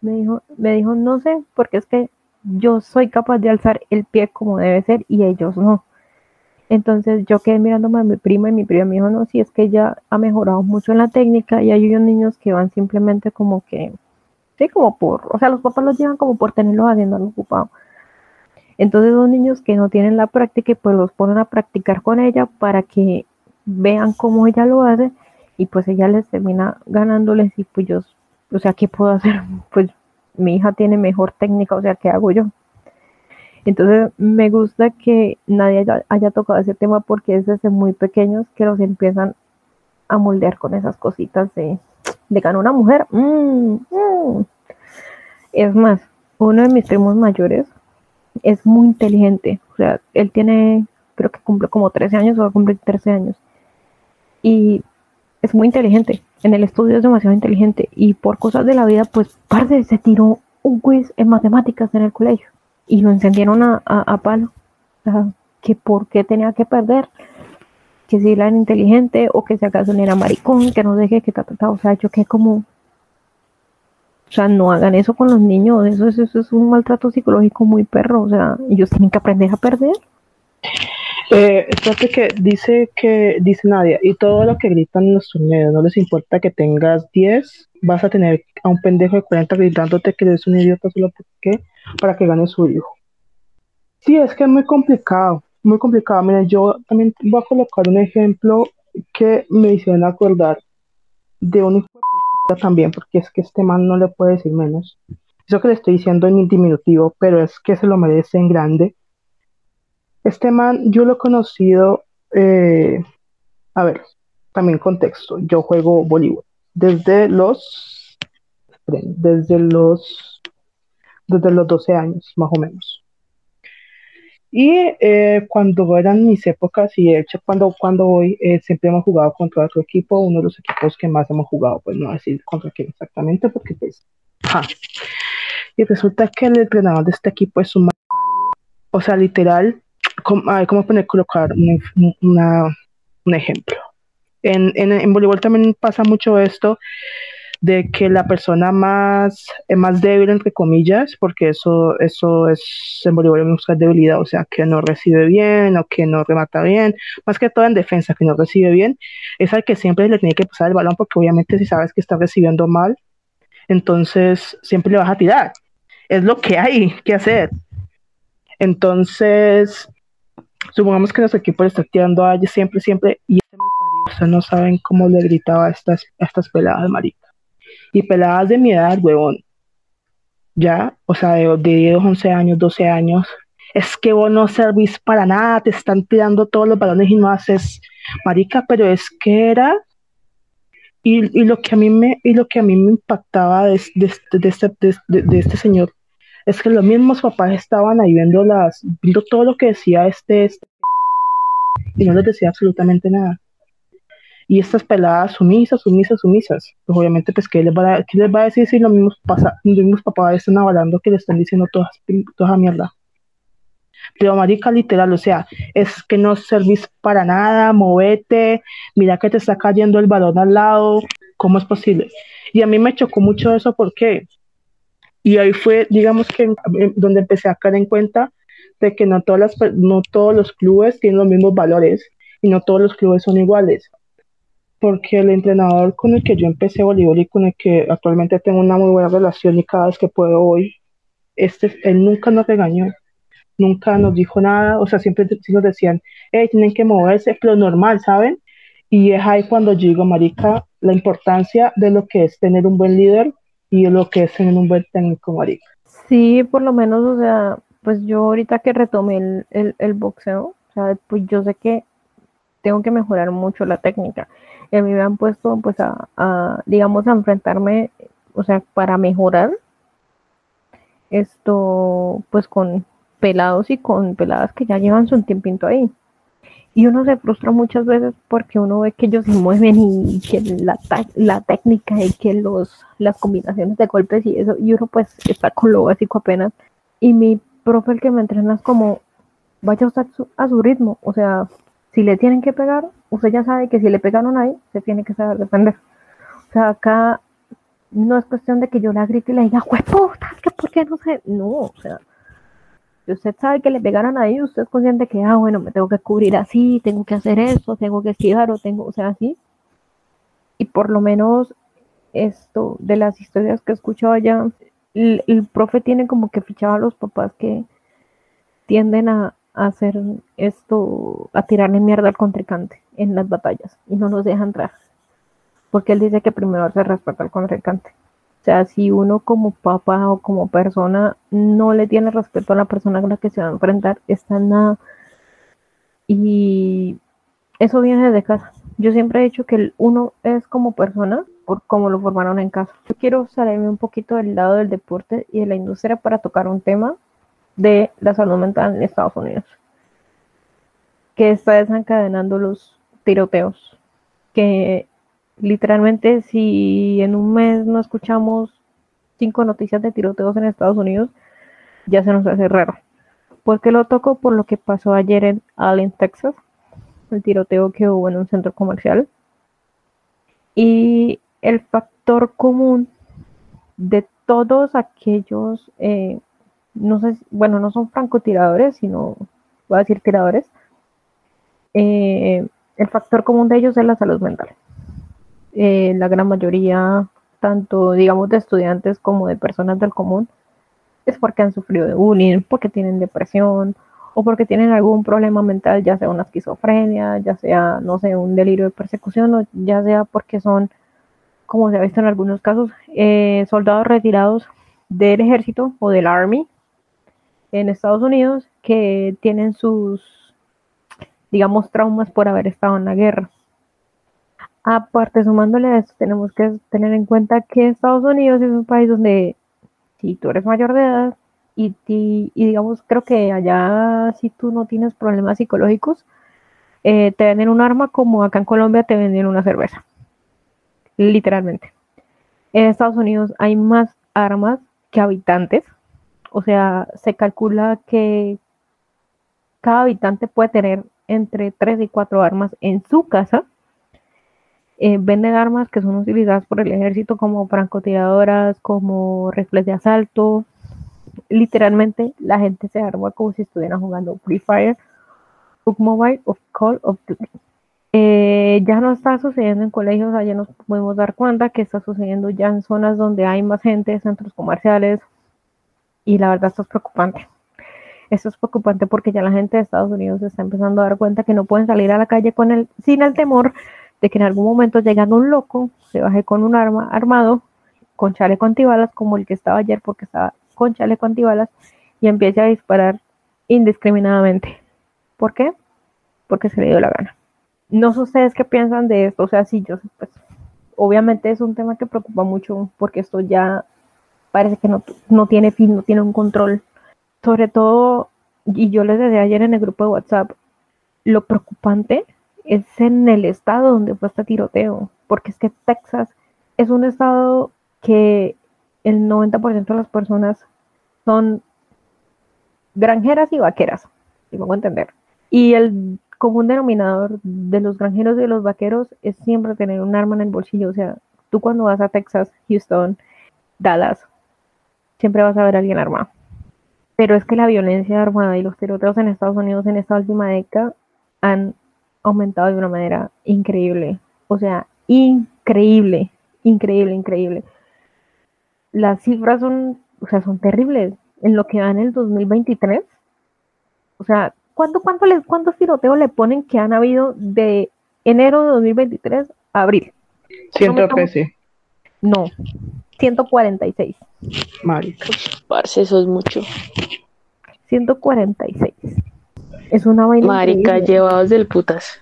Speaker 1: Me dijo, me dijo, no sé, porque es que yo soy capaz de alzar el pie como debe ser y ellos no. Entonces yo quedé mirándome a mi prima y mi prima me dijo, no, si es que ella ha mejorado mucho en la técnica y hay unos niños que van simplemente como que, sí, como por, o sea, los papás los llevan como por tenerlos haciendo algo ocupado. Entonces los niños que no tienen la práctica y pues los ponen a practicar con ella para que vean cómo ella lo hace y pues ella les termina ganándoles y pues yo, o sea, ¿qué puedo hacer? Pues mi hija tiene mejor técnica, o sea, ¿qué hago yo? Entonces me gusta que nadie haya, tocado ese tema porque es desde muy pequeños que los empiezan a moldear con esas cositas de, de ganar una mujer. Mm, mm. Es más, uno de mis primos mayores es muy inteligente, o sea, él tiene, creo que cumple como 13 años o va a cumplir 13 años. Y es muy inteligente. En el estudio es demasiado inteligente y por cosas de la vida, pues parte se tiró un quiz en matemáticas en el colegio y lo encendieron a, a, palo. O sea, que por qué tenía que perder, que si era inteligente o que si acaso era maricón, que no deje que ta, ta, O sea, yo que como. O sea, no hagan eso con los niños, eso, eso, eso es un maltrato psicológico muy perro. O sea, ellos tienen que aprender a perder.
Speaker 2: Eh, que dice que dice Nadia, y todo lo que gritan en los torneos, no les importa que tengas 10, vas a tener a un pendejo de 40 gritándote que eres un idiota solo porque para que gane su hijo. Sí, es que es muy complicado, muy complicado. Miren, yo también voy a colocar un ejemplo que me hicieron acordar de un también, porque es que este man no le puede decir menos. Eso que le estoy diciendo en diminutivo, pero es que se lo merece en grande este man, yo lo he conocido, eh, a ver, también contexto, yo juego voleibol desde los, desde los, desde los 12 años, más o menos. Y eh, cuando eran mis épocas, y de hecho cuando, cuando voy, eh, siempre hemos jugado contra otro equipo, uno de los equipos que más hemos jugado, pues no decir contra quién exactamente, porque pues, Y resulta que el entrenador de este equipo es un o sea, literal, ¿cómo, poner, colocar un, ejemplo? En, en, en, voleibol también pasa mucho esto de que la persona más, eh, más débil, entre comillas, porque eso, eso es en Bolívar buscar debilidad, o sea, que no recibe bien o que no remata bien, más que todo en defensa, que no recibe bien, es al que siempre le tiene que pasar el balón, porque obviamente si sabes que está recibiendo mal, entonces siempre le vas a tirar. Es lo que hay que hacer. Entonces, supongamos que nuestro equipo le está tirando a ella siempre, siempre, y este no saben cómo le gritaba a estas, estas peladas. Y peladas de mi edad, huevón. Ya, o sea, de, de 10, 11 años, 12 años. Es que vos no servís para nada, te están tirando todos los balones y no haces, marica, pero es que era y, y, lo que a mí me y lo que a mí me impactaba de, de, este, de, este señor es que los mismos papás estaban ahí viendo las viendo todo lo que decía este, este y no les decía absolutamente nada y estas peladas sumisas, sumisas, sumisas. Pues obviamente, pues, ¿qué les va a, qué les va a decir si los mismos, pasa, los mismos papás están avalando que le están diciendo toda, toda mierda? Pero marica, literal, o sea, es que no servís para nada, movete, mira que te está cayendo el balón al lado, ¿cómo es posible? Y a mí me chocó mucho eso, porque Y ahí fue, digamos que donde empecé a caer en cuenta de que no, todas no todos los clubes tienen los mismos valores y no todos los clubes son iguales porque el entrenador con el que yo empecé voleibol y con el que actualmente tengo una muy buena relación y cada vez que puedo hoy, este, él nunca nos regañó, nunca nos dijo nada, o sea, siempre nos decían, hey, tienen que moverse, pero normal, ¿saben? Y es ahí cuando yo digo, Marica, la importancia de lo que es tener un buen líder y de lo que es tener un buen técnico, Marica.
Speaker 1: Sí, por lo menos, o sea, pues yo ahorita que retomé el, el, el boxeo, o sea, pues yo sé que tengo que mejorar mucho la técnica a mí me han puesto pues a, digamos, a enfrentarme, o sea, para mejorar esto, pues con pelados y con peladas que ya llevan su tiempito ahí. Y uno se frustra muchas veces porque uno ve que ellos se mueven y, que la, la técnica y que los, las combinaciones de golpes y eso, y uno pues está con lo básico apenas. Y mi profe, el que me entrena, es como, vaya a a su ritmo, o sea, si le tienen que pegar, usted ya sabe que si le pegaron ahí, se tiene que saber defender. O sea, acá no es cuestión de que yo la grite y le diga, puta, que por qué no sé. No, o sea, usted sabe que le pegaron ahí, usted es consciente que, ah, bueno, me tengo que cubrir así, tengo que hacer eso, tengo que esquivar o tengo, o sea, así. Y por lo menos esto, de las historias que he escuchado allá, el, profe tiene como que fichaba a los papás que tienden a, hacer esto, a tirarle mierda al contrincante en las batallas y no nos deja entrar. Porque él dice que primero se respeta al contrincante. O sea, si uno como papá o como persona no le tiene respeto a la persona con la que se va a enfrentar, está en nada. Y eso viene desde casa. Yo siempre he dicho que el uno es como persona por cómo lo formaron en casa. Yo quiero salirme un poquito del lado del deporte y de la industria para tocar un tema de la salud mental en Estados Unidos, que está desencadenando los tiroteos, que literalmente si en un mes no escuchamos cinco noticias de tiroteos en Estados Unidos, ya se nos hace raro. porque lo toco? Por lo que pasó ayer en Allen, Texas, el tiroteo que hubo en un centro comercial. Y el factor común de todos aquellos eh, no sé, bueno, no son francotiradores, sino, voy a decir tiradores, eh, el factor común de ellos es la salud mental. Eh, la gran mayoría, tanto digamos de estudiantes como de personas del común, es porque han sufrido de bullying, porque tienen depresión o porque tienen algún problema mental, ya sea una esquizofrenia, ya sea, no sé, un delirio de persecución o ya sea porque son, como se ha visto en algunos casos, eh, soldados retirados del ejército o del army en Estados Unidos que tienen sus, digamos, traumas por haber estado en la guerra. Aparte, sumándole a esto, tenemos que tener en cuenta que Estados Unidos es un país donde si tú eres mayor de edad y, y, digamos, creo que allá si tú no tienes problemas psicológicos, eh, te venden un arma como acá en Colombia te venden una cerveza. Literalmente. En Estados Unidos hay más armas que habitantes. O sea, se calcula que cada habitante puede tener entre 3 y 4 armas en su casa. eh, venden armas que son utilizadas por el ejército como francotiradoras, como rifles de asalto. Literalmente la gente se arma como si estuvieran jugando Free Fire, Book Mobile o Call of Duty. Eh, ya no está sucediendo en colegios, ya nos podemos dar cuenta que está sucediendo ya en zonas donde hay más gente, centros comerciales, y la verdad esto es preocupante. Esto es preocupante porque ya la gente de Estados Unidos está empezando a dar cuenta que no pueden salir a la calle con el, sin el temor de que en algún momento llegando un loco se baje con un arma armado, con chaleco antibalas, como el que estaba ayer porque estaba con chaleco antibalas, y empiece a disparar indiscriminadamente. ¿Por qué? Porque se le dio la gana. No sé ustedes qué piensan de esto, o sea, sí, yo pues obviamente es un tema que preocupa mucho porque esto ya parece que no, no tiene fin, no tiene un control. Sobre todo, y yo les decía ayer en el grupo de WhatsApp, lo preocupante es en el estado donde fue este tiroteo, porque es que Texas es un estado que el 90% de las personas son granjeras y vaqueras, si me a entender. Y el común denominador de los granjeros y de los vaqueros es siempre tener un arma en el bolsillo. O sea, tú cuando vas a Texas, Houston, Dallas, siempre vas a ver a alguien armado. Pero es que la violencia armada y los tiroteos en Estados Unidos en esta última década han aumentado de una manera increíble. O sea, increíble, increíble, increíble. Las cifras son, o sea, son terribles. En lo que va en el 2023, o sea, ¿Cuánto, cuánto les, ¿Cuántos tiroteos le ponen que han habido de enero de 2023 a abril?
Speaker 2: 113.
Speaker 1: No, 146.
Speaker 3: Marica. Parce, eso es mucho.
Speaker 1: 146. Es una vaina
Speaker 3: Marica, llevados del putas.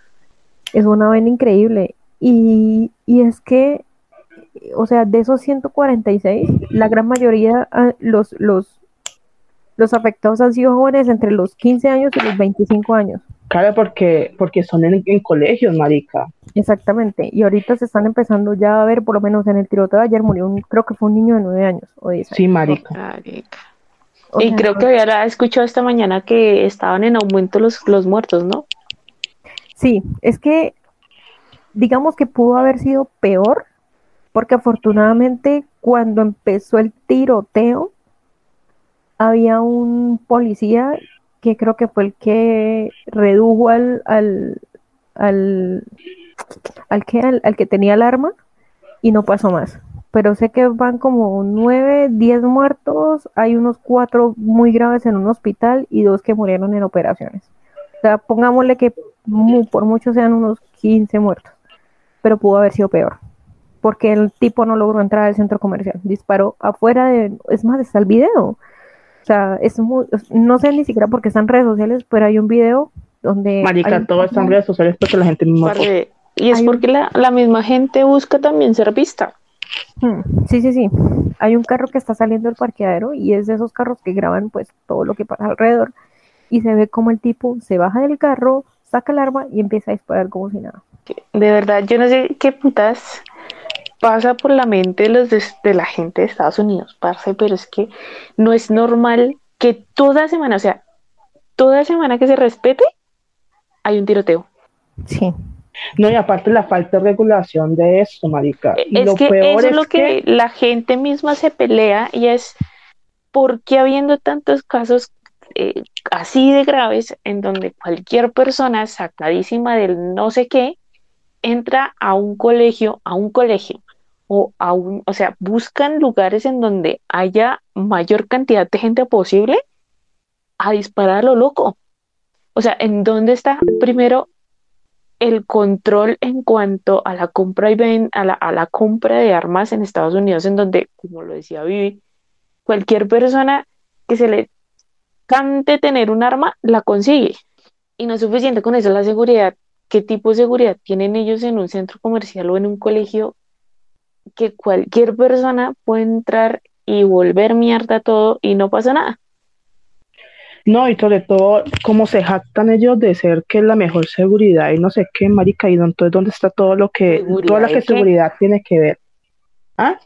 Speaker 1: Es una vaina increíble. Y, y es que, o sea, de esos 146, la gran mayoría, ah, los, los los afectados han sido jóvenes entre los 15 años y los 25 años.
Speaker 2: Claro, porque, porque son en, colegios, marica.
Speaker 1: Exactamente, y ahorita se están empezando ya a ver, por lo menos en el tiroteo de ayer murió un, creo que fue un niño de 9 años o 10
Speaker 2: Sí, marica.
Speaker 3: y creo que había escuchado esta mañana que estaban en aumento los, los muertos, ¿no?
Speaker 1: Sí, es que digamos que pudo haber sido peor, porque afortunadamente cuando empezó el tiroteo, había un policía que creo que fue el que redujo al, al, al, al que, al, que tenía el arma y no pasó más. Pero sé que van como nueve, diez muertos, hay unos cuatro muy graves en un hospital y dos que murieron en operaciones. O sea, pongámosle que por mucho sean unos 15 muertos, pero pudo haber sido peor, porque el tipo no logró entrar al centro comercial, disparó afuera de, es más, está el video, o sea, es muy, no sé ni siquiera porque están en redes sociales, pero hay un video donde...
Speaker 2: Marica, todo está en redes sociales porque la gente misma...
Speaker 3: Y es porque la, la, misma gente busca también ser vista.
Speaker 1: Hmm, sí, sí, sí. Hay un carro que está saliendo del parqueadero y es de esos carros que graban pues todo lo que pasa alrededor y se ve como el tipo se baja del carro, saca el arma y empieza a disparar como si nada.
Speaker 3: De verdad, yo no sé qué putas pasa por la mente de, los de, la gente de Estados Unidos, parce, pero es que no es normal que toda semana, o sea, toda semana que se respete, hay un tiroteo.
Speaker 1: Sí.
Speaker 2: No, y aparte la falta de regulación de esto, marica.
Speaker 3: Y es que eso es, lo que, la gente misma se pelea y es por qué habiendo tantos casos eh, así de graves en donde cualquier persona sacadísima del no sé qué entra a un colegio, a un colegio, o aún, o sea, buscan lugares en donde haya mayor cantidad de gente posible a disparar a lo loco. O sea, ¿en dónde está primero el control en cuanto a la compra y ven, a la, a la compra de armas en Estados Unidos, en donde, como lo decía Vivi, cualquier persona que se le cante tener un arma, la consigue. Y no es suficiente con eso la seguridad. ¿Qué tipo de seguridad tienen ellos en un centro comercial o en un colegio que cualquier persona puede entrar y volver mierda todo y no pasa nada.
Speaker 2: No, y sobre todo, como se jactan ellos de ser que es la mejor seguridad y no sé qué, marica, y entonces dónde está todo lo que, toda la que seguridad tiene que ver. ¿Ah?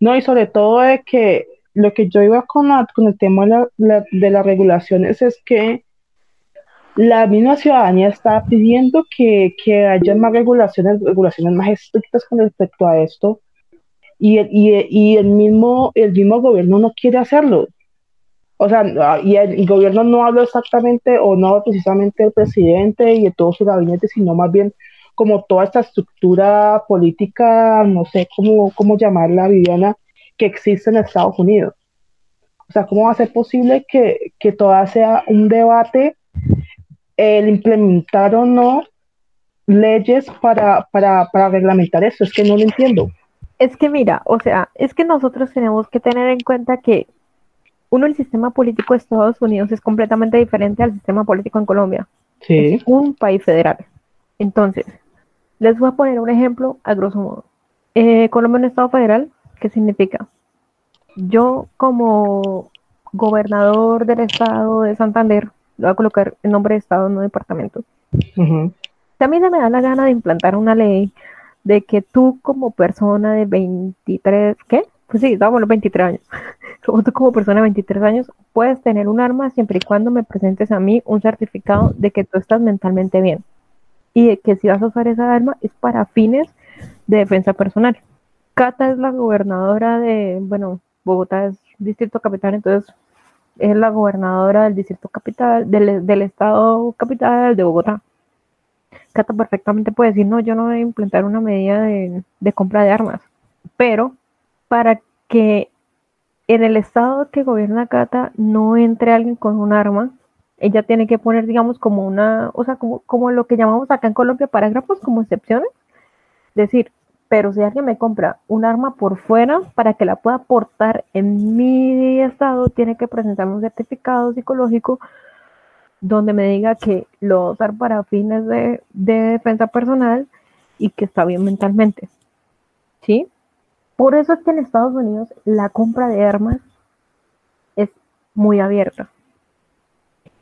Speaker 2: No, y sobre todo de que lo que yo iba con, con el tema de, la, de las regulaciones es que la misma ciudadanía está pidiendo que, que haya más regulaciones, regulaciones más estrictas con respecto a esto, y, y, y el, mismo, el mismo gobierno no quiere hacerlo. O sea, y el, gobierno no habla exactamente o no precisamente del presidente y de todo su gabinete, sino más bien como toda esta estructura política, no sé cómo, cómo llamarla, Viviana, que existe en Estados Unidos. O sea, ¿cómo va a ser posible que, que toda sea un debate el implementar o no leyes para, para, para reglamentar eso? Es que no lo entiendo.
Speaker 1: Es que mira, o sea, es que nosotros tenemos que tener en cuenta que uno, el sistema político de Estados Unidos es completamente diferente al sistema político en Colombia.
Speaker 2: Sí.
Speaker 1: Es un país federal. Entonces, les voy a poner un ejemplo a grosso modo. Eh, Colombia es un estado federal, ¿qué significa? Yo como gobernador del estado de Santander, voy a colocar el nombre de estado, no departamento. También se me da la gana de implantar una ley de que tú como persona de 23, ¿qué? Pues sí, vamos los 23 años. Como tú como persona de 23 años puedes tener un arma siempre y cuando me presentes a mí un certificado de que tú estás mentalmente bien. Y de que si vas a usar esa arma es para fines de defensa personal. Cata es la gobernadora de, bueno, Bogotá es distrito capital, entonces es la gobernadora del distrito capital, del, del estado capital de Bogotá. Cata perfectamente puede decir, no, yo no voy a implementar una medida de, compra de armas, pero para que en el estado que gobierna Cata no entre alguien con un arma, ella tiene que poner, digamos, como una, o sea, como, como lo que llamamos acá en Colombia parágrafos como excepciones. Decir, pero si alguien me compra un arma por fuera para que la pueda portar en mi estado, tiene que presentarme un certificado psicológico donde me diga que lo va a usar para fines de, defensa personal y que está bien mentalmente. ¿Sí? Por eso es que en Estados Unidos la compra de armas es muy abierta.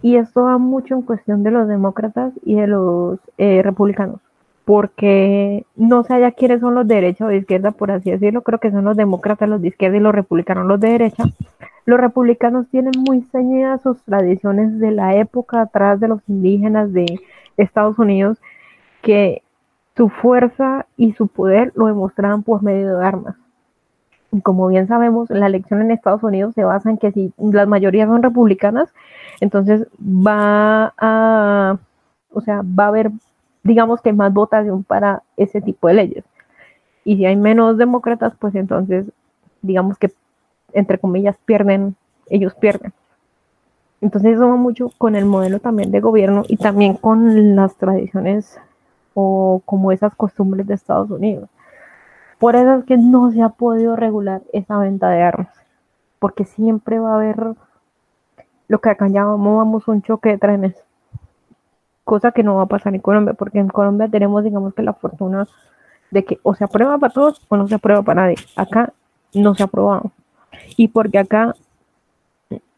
Speaker 1: Y esto va mucho en cuestión de los demócratas y de los eh, republicanos. Porque no sé ya quiénes son los de derecha o de izquierda, por así decirlo. Creo que son los demócratas los de izquierda y los republicanos los de derecha. Los republicanos tienen muy ceñidas sus tradiciones de la época atrás de los indígenas de Estados Unidos, que su fuerza y su poder lo demostraban por medio de armas. Y como bien sabemos, la elección en Estados Unidos se basa en que si las mayorías son republicanas, entonces va a, o sea, va a haber, digamos que más votación para ese tipo de leyes. Y si hay menos demócratas, pues entonces, digamos que entre comillas, pierden, ellos pierden. Entonces eso va mucho con el modelo también de gobierno y también con las tradiciones o como esas costumbres de Estados Unidos. Por eso es que no se ha podido regular esa venta de armas, porque siempre va a haber lo que acá llamamos un choque de trenes, cosa que no va a pasar en Colombia, porque en Colombia tenemos, digamos que la fortuna de que o se aprueba para todos o no se aprueba para nadie. Acá no se ha aprobado y porque acá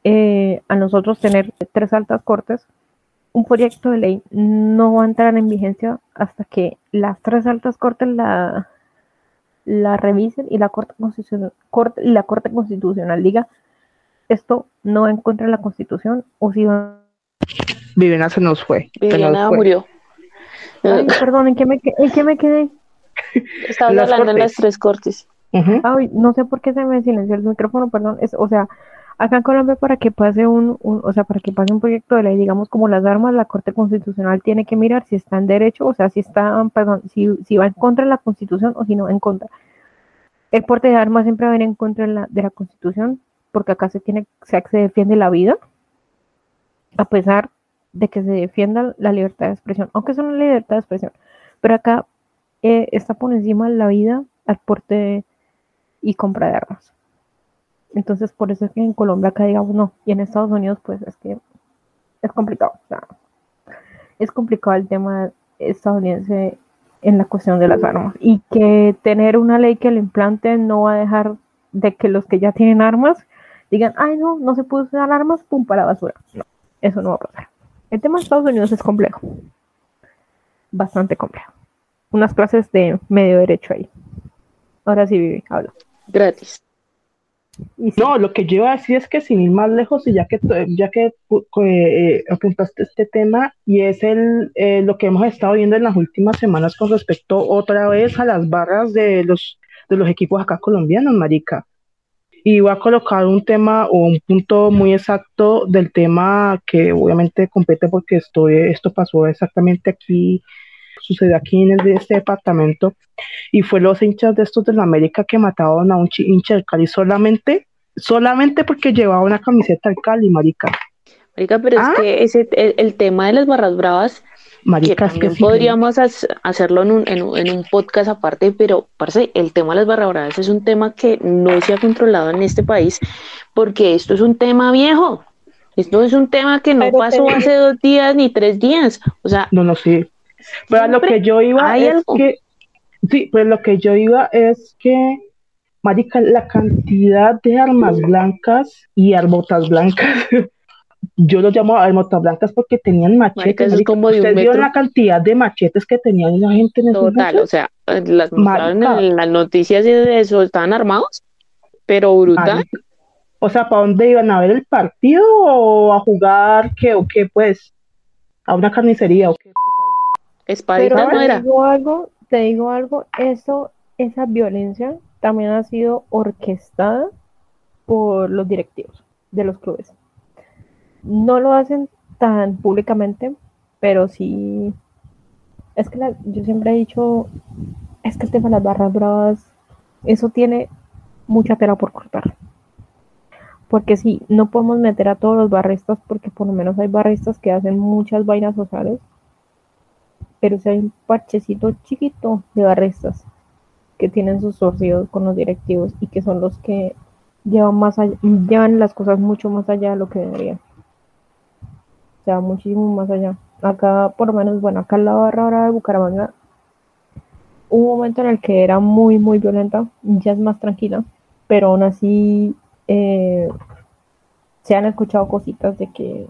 Speaker 1: eh, a nosotros tener tres altas cortes, un proyecto de ley no va a entrar en vigencia hasta que las tres altas cortes la, la revisen y la corte constitucional, corte, y la corte constitucional diga esto no va en contra de la constitución o si va
Speaker 2: Viviana se nos fue.
Speaker 3: Viviana murió.
Speaker 1: perdón, ¿en qué me, en qué me quedé?
Speaker 3: Estabas hablando de las tres cortes
Speaker 1: no sé por qué se me silenció el micrófono, perdón. Es, o sea, acá en Colombia para que pase un, o sea, para que pase un proyecto de ley, digamos como las armas, la Corte Constitucional tiene que mirar si está en derecho, o sea, si está, perdón, si, si va en contra de la Constitución o si no va en contra. El porte de armas siempre va a ir en contra de la, de la Constitución, porque acá se tiene, se, se defiende la vida, a pesar de que se defienda la libertad de expresión, aunque es una libertad de expresión, pero acá eh, está por encima la vida al porte y compra de armas. Entonces, por eso es que en Colombia acá digamos no, y en Estados Unidos pues es que es complicado. es complicado el tema estadounidense en la cuestión de las armas y que tener una ley que lo implante no va a dejar de que los que ya tienen armas digan, ay no, no se puede usar armas, pum, para la basura. No, eso no va a pasar. El tema de Estados Unidos es complejo, bastante complejo. Unas clases de medio derecho ahí. Ahora sí, Vivi, habla
Speaker 3: gratis.
Speaker 2: No, lo que yo iba a decir es que sin ir más lejos, y ya que, ya que eh, apuntaste este tema, y es el, eh, lo que hemos estado viendo en las últimas semanas con respecto otra vez a las barras de los, de los equipos acá colombianos, Marica. Y voy a colocar un tema o un punto muy exacto del tema que obviamente compete porque esto, esto pasó exactamente aquí sucedió aquí en el, este departamento y fue los hinchas de estos de la América que mataron a un hincha del Cali solamente, solamente porque llevaba una camiseta del Cali, marica.
Speaker 3: Marica, pero es ah. que ese, el, tema de las barras bravas, Marica, que podríamos hacerlo en un, en, un, podcast aparte, pero parce, el tema de las barras bravas es un tema que no se ha controlado en este país, porque esto es un tema viejo. Esto es un tema que no pasó hace dos días ni tres días. O sea,
Speaker 2: no, no, sí. Pero lo que yo iba es que, sí, pues lo que yo iba es que, marica, la cantidad de armas blancas y arbotas blancas, yo lo llamo arbotas blancas porque tenían machetes. Marica, como de ¿Usted vio la cantidad de machetes que tenían la gente en
Speaker 3: Total, o sea, las mostraron en las noticias y de eso, estaban armados, pero brutal.
Speaker 2: O sea, ¿para dónde iban a ver el partido o a jugar qué o qué pues? A una carnicería o qué?
Speaker 1: Pero Te digo algo, te digo algo, eso, esa violencia también ha sido orquestada por los directivos de los clubes. No lo hacen tan públicamente, pero sí. Es que yo siempre he dicho, es que el tema de las barras bravas, eso tiene mucha tela por cortar. Porque sí, no podemos meter a todos los barristas, porque por lo menos hay barristas que hacen muchas vainas sociales pero si hay un parchecito chiquito de barristas que tienen sus socios con los directivos y que son los que llevan más llevan las cosas mucho más allá de lo que deberían. O sea, muchísimo más allá. Acá, por lo menos, bueno, acá en la barra ahora de Bucaramanga, hubo un momento en el que era muy, muy violenta, ya es más tranquila, pero aún así eh, se han escuchado cositas de que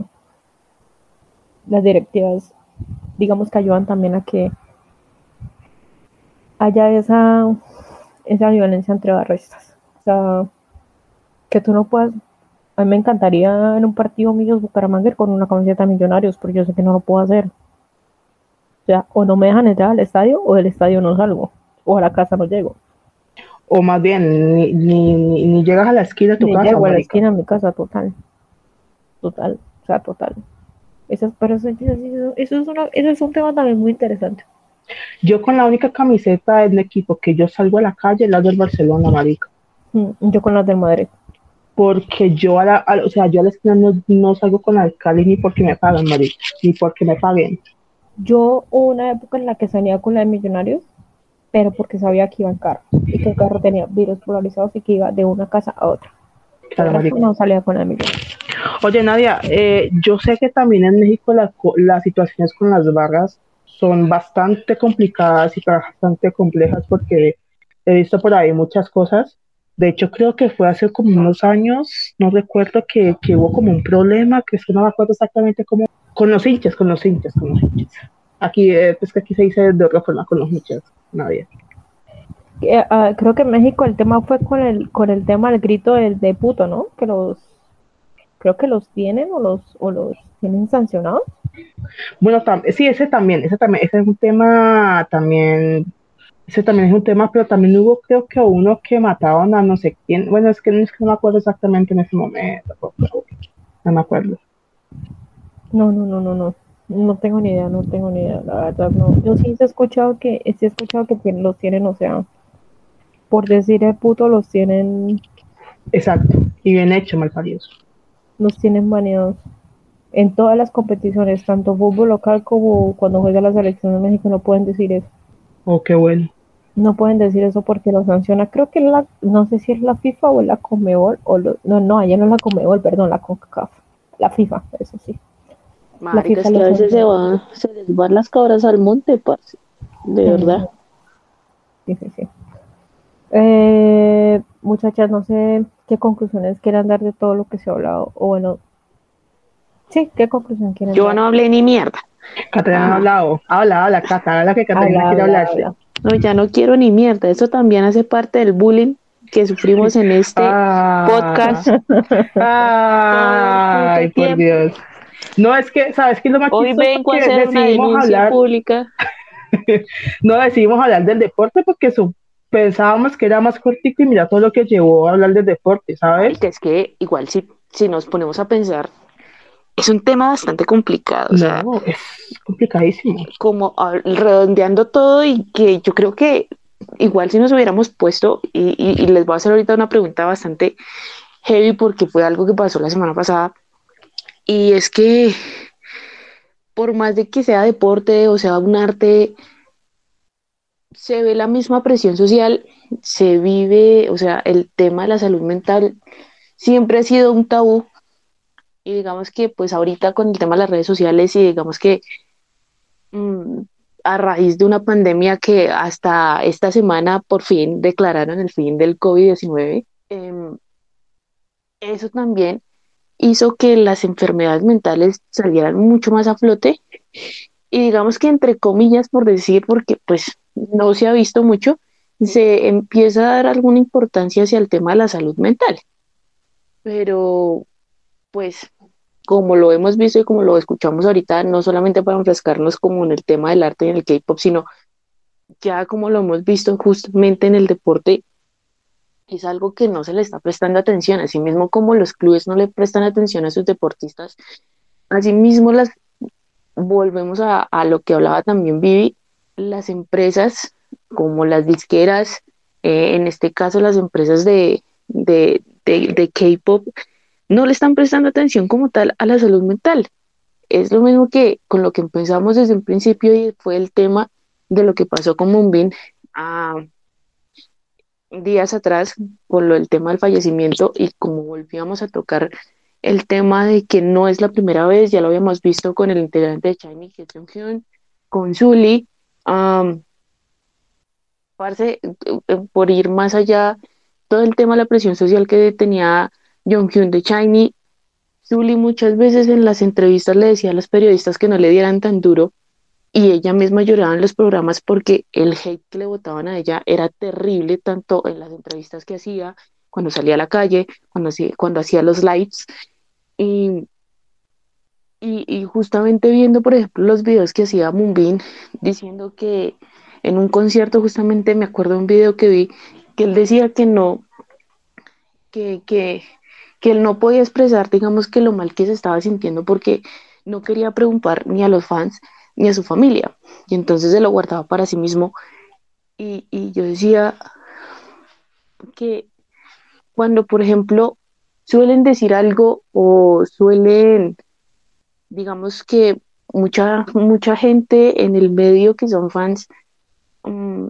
Speaker 1: las directivas digamos que ayudan también a que haya esa, esa violencia entre barristas. O sea, que tú no puedas. A mí me encantaría en un partido Millos Bucaramanga con una camiseta de millonarios, pero yo sé que no lo puedo hacer. O sea, o no me dejan entrar al estadio o del estadio no salgo, o a la casa no llego.
Speaker 2: O más bien, ni, ni, llegas a la esquina de tu casa.
Speaker 1: Llego a la esquina de mi casa, total. Total, o sea, total. Eso, pero eso, es un tema también muy interesante.
Speaker 2: Yo con la única camiseta del equipo que yo salgo a la calle es la del Barcelona, marica.
Speaker 1: Mm, yo con la del Madrid.
Speaker 2: Porque yo a la, o sea, yo a la esquina no, salgo con Cali ni porque me pagan, marica, ni porque me paguen.
Speaker 1: Yo hubo una época en la que salía con la de Millonarios, pero porque sabía que iba en carro y que el carro tenía virus polarizados y que iba de una casa a otra. Claro, no salía con la de Millonarios.
Speaker 2: Oye, Nadia, eh, yo sé que también en México las situaciones con las barras son bastante complicadas y bastante complejas porque he visto por ahí muchas cosas. De hecho, creo que fue hace como unos años, no recuerdo que, hubo como un problema, que no me acuerdo exactamente cómo, con los hinchas, con los hinchas, con los hinchas. Aquí, eh, pues que aquí se dice de otra forma, con los hinchas, Nadia.
Speaker 1: Eh, ah, creo que en México el tema fue con el, con el tema del grito del de puto, ¿no? Que los creo que los tienen o los, o los tienen sancionados.
Speaker 2: Bueno, sí, ese también, ese también, ese es un tema también, ese también es un tema, pero también hubo creo que uno que mataron a no sé quién, bueno, es que no, es que no me acuerdo exactamente en ese momento, no me acuerdo.
Speaker 1: No, no, no, no, no. No tengo ni idea, no tengo ni idea, la verdad, no. Yo sí he escuchado que, sí he escuchado que los tienen, o sea, por decir el puto, los tienen.
Speaker 2: Exacto, y bien hecho, mal malparidos
Speaker 1: los tienen baneados en todas las competiciones, tanto fútbol local como cuando juega la selección de México, no pueden decir eso.
Speaker 2: Oh, qué bueno.
Speaker 1: No pueden decir eso porque lo sanciona. Creo que la, no sé si es la FIFA o la Comebol, o no, no, allá no es la Comebol, perdón, la CONCACAF. La FIFA, eso sí.
Speaker 3: la FIFA es que a veces se, va, se les van las cabras al monte, parce. De verdad.
Speaker 1: Sí, sí, sí. Eh, muchachas, no sé qué conclusiones quieran dar de todo lo que se ha hablado. O bueno, sí, ¿qué conclusión quieren
Speaker 3: Yo no hablé ni mierda.
Speaker 2: Catarina ha hablado. Habla, habla, Cata, habla que Catarina quiere hablar.
Speaker 3: No, ya no quiero ni mierda. Eso también hace parte del bullying que sufrimos en este ah. podcast.
Speaker 2: Ay, por Dios. No, es que, ¿sabes qué es lo más
Speaker 3: Hoy vengo a hacer una denuncia pública.
Speaker 2: no decidimos hablar del deporte porque pensábamos que era más cortico y mira todo lo que llevó a hablar del deporte, ¿sabes?
Speaker 3: es que igual si, si nos ponemos a pensar, es un tema bastante complicado.
Speaker 2: no, es complicadísimo.
Speaker 3: Como redondeando todo y que yo creo que igual si nos hubiéramos puesto, y, y, les voy a hacer ahorita una pregunta bastante heavy porque fue algo que pasó la semana pasada, y es que por más de que sea deporte o sea un arte, se ve la misma presión social, se vive, o sea, el tema de la salud mental siempre ha sido un tabú y digamos que pues ahorita con el tema de las redes sociales y digamos que mm, a raíz de una pandemia que hasta esta semana por fin declararon el fin del COVID-19, em, eso también hizo que las enfermedades mentales salieran mucho más a flote y digamos que entre comillas por decir, porque pues no se ha visto mucho, se empieza a dar alguna importancia hacia el tema de la salud mental. Pero pues como lo hemos visto y como lo escuchamos ahorita, no solamente para enfrescarnos como en el tema del arte y en el K-pop, sino ya como lo hemos visto justamente en el deporte, es algo que no se le está prestando atención, así mismo como los clubes no le prestan atención a sus deportistas, así mismo las volvemos a, lo que hablaba también Vivi, las empresas como las disqueras, eh, en este caso las empresas de, de, de K-pop, no le están prestando atención como tal a la salud mental. Es lo mismo que con lo que empezamos desde un principio y fue el tema de lo que pasó con Moonbin ah, días atrás con lo del tema del fallecimiento y como volvíamos a tocar el tema de que no es la primera vez, ya lo habíamos visto con el integrante de Shiny, es con Zully, um, por ir más allá, todo el tema de la presión social que tenía Jonghyun de Shiny, Zully muchas veces en las entrevistas le decía a los periodistas que no le dieran tan duro y ella misma lloraba en los programas porque el hate que le botaban a ella era terrible, tanto en las entrevistas que hacía, cuando salía a la calle, cuando hacía, cuando hacía los lives. Y, y, justamente viendo, por ejemplo, los videos que hacía Moonbin, diciendo que en un concierto, justamente me acuerdo de un video que vi, que él decía que no, que, que, que él no podía expresar, digamos, que lo mal que se estaba sintiendo porque no quería preocupar ni a los fans ni a su familia. Y entonces se lo guardaba para sí mismo. Y, y yo decía que cuando, por ejemplo, suelen decir algo o suelen, digamos que mucha, mucha gente en el medio que son fans mm,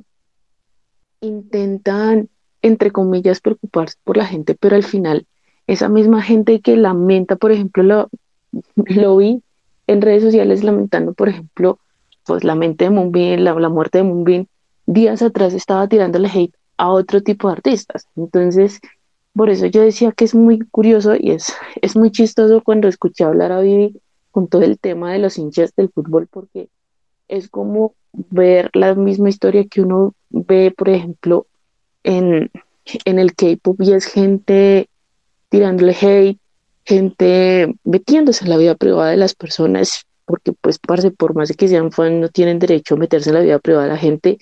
Speaker 3: intentan, entre comillas, preocuparse por la gente, pero al final esa misma gente que lamenta, por ejemplo, lo, lo vi en redes sociales lamentando, por ejemplo, pues la mente de Moonbin, la, la muerte de Moonbin, días atrás estaba tirándole hate a otro tipo de artistas. Entonces, por eso yo decía que es muy curioso y es, es muy chistoso cuando escuché hablar a Vivi con todo el tema de los hinchas del fútbol, porque es como ver la misma historia que uno ve, por ejemplo, en, en el K-pop y es gente tirándole hate, gente metiéndose en la vida privada de las personas, porque pues parce, por más que sean fan, no tienen derecho a meterse en la vida privada de la gente.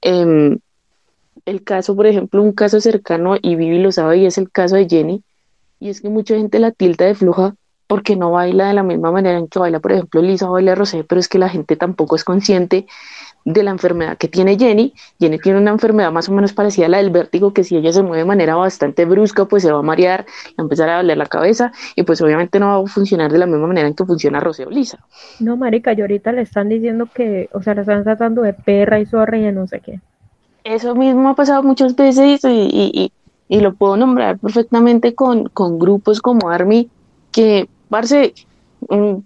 Speaker 3: Em, el caso, por ejemplo, un caso cercano, y Vivi lo sabe, y es el caso de Jenny, y es que mucha gente la tilda de fluja porque no baila de la misma manera en que baila, por ejemplo, Lisa baila Rosé, pero es que la gente tampoco es consciente de la enfermedad que tiene Jenny. Jenny tiene una enfermedad más o menos parecida a la del vértigo, que si ella se mueve de manera bastante brusca, pues se va a marear, a empezar a doler la cabeza y pues obviamente no va a funcionar de la misma manera en que funciona Rosé o Lisa.
Speaker 1: No, marica, y ahorita le están diciendo que, o sea, la están tratando de perra y zorra y no sé qué.
Speaker 3: Eso mismo ha pasado muchas veces y, y, y, lo puedo nombrar perfectamente con, con grupos como Army, que, parce,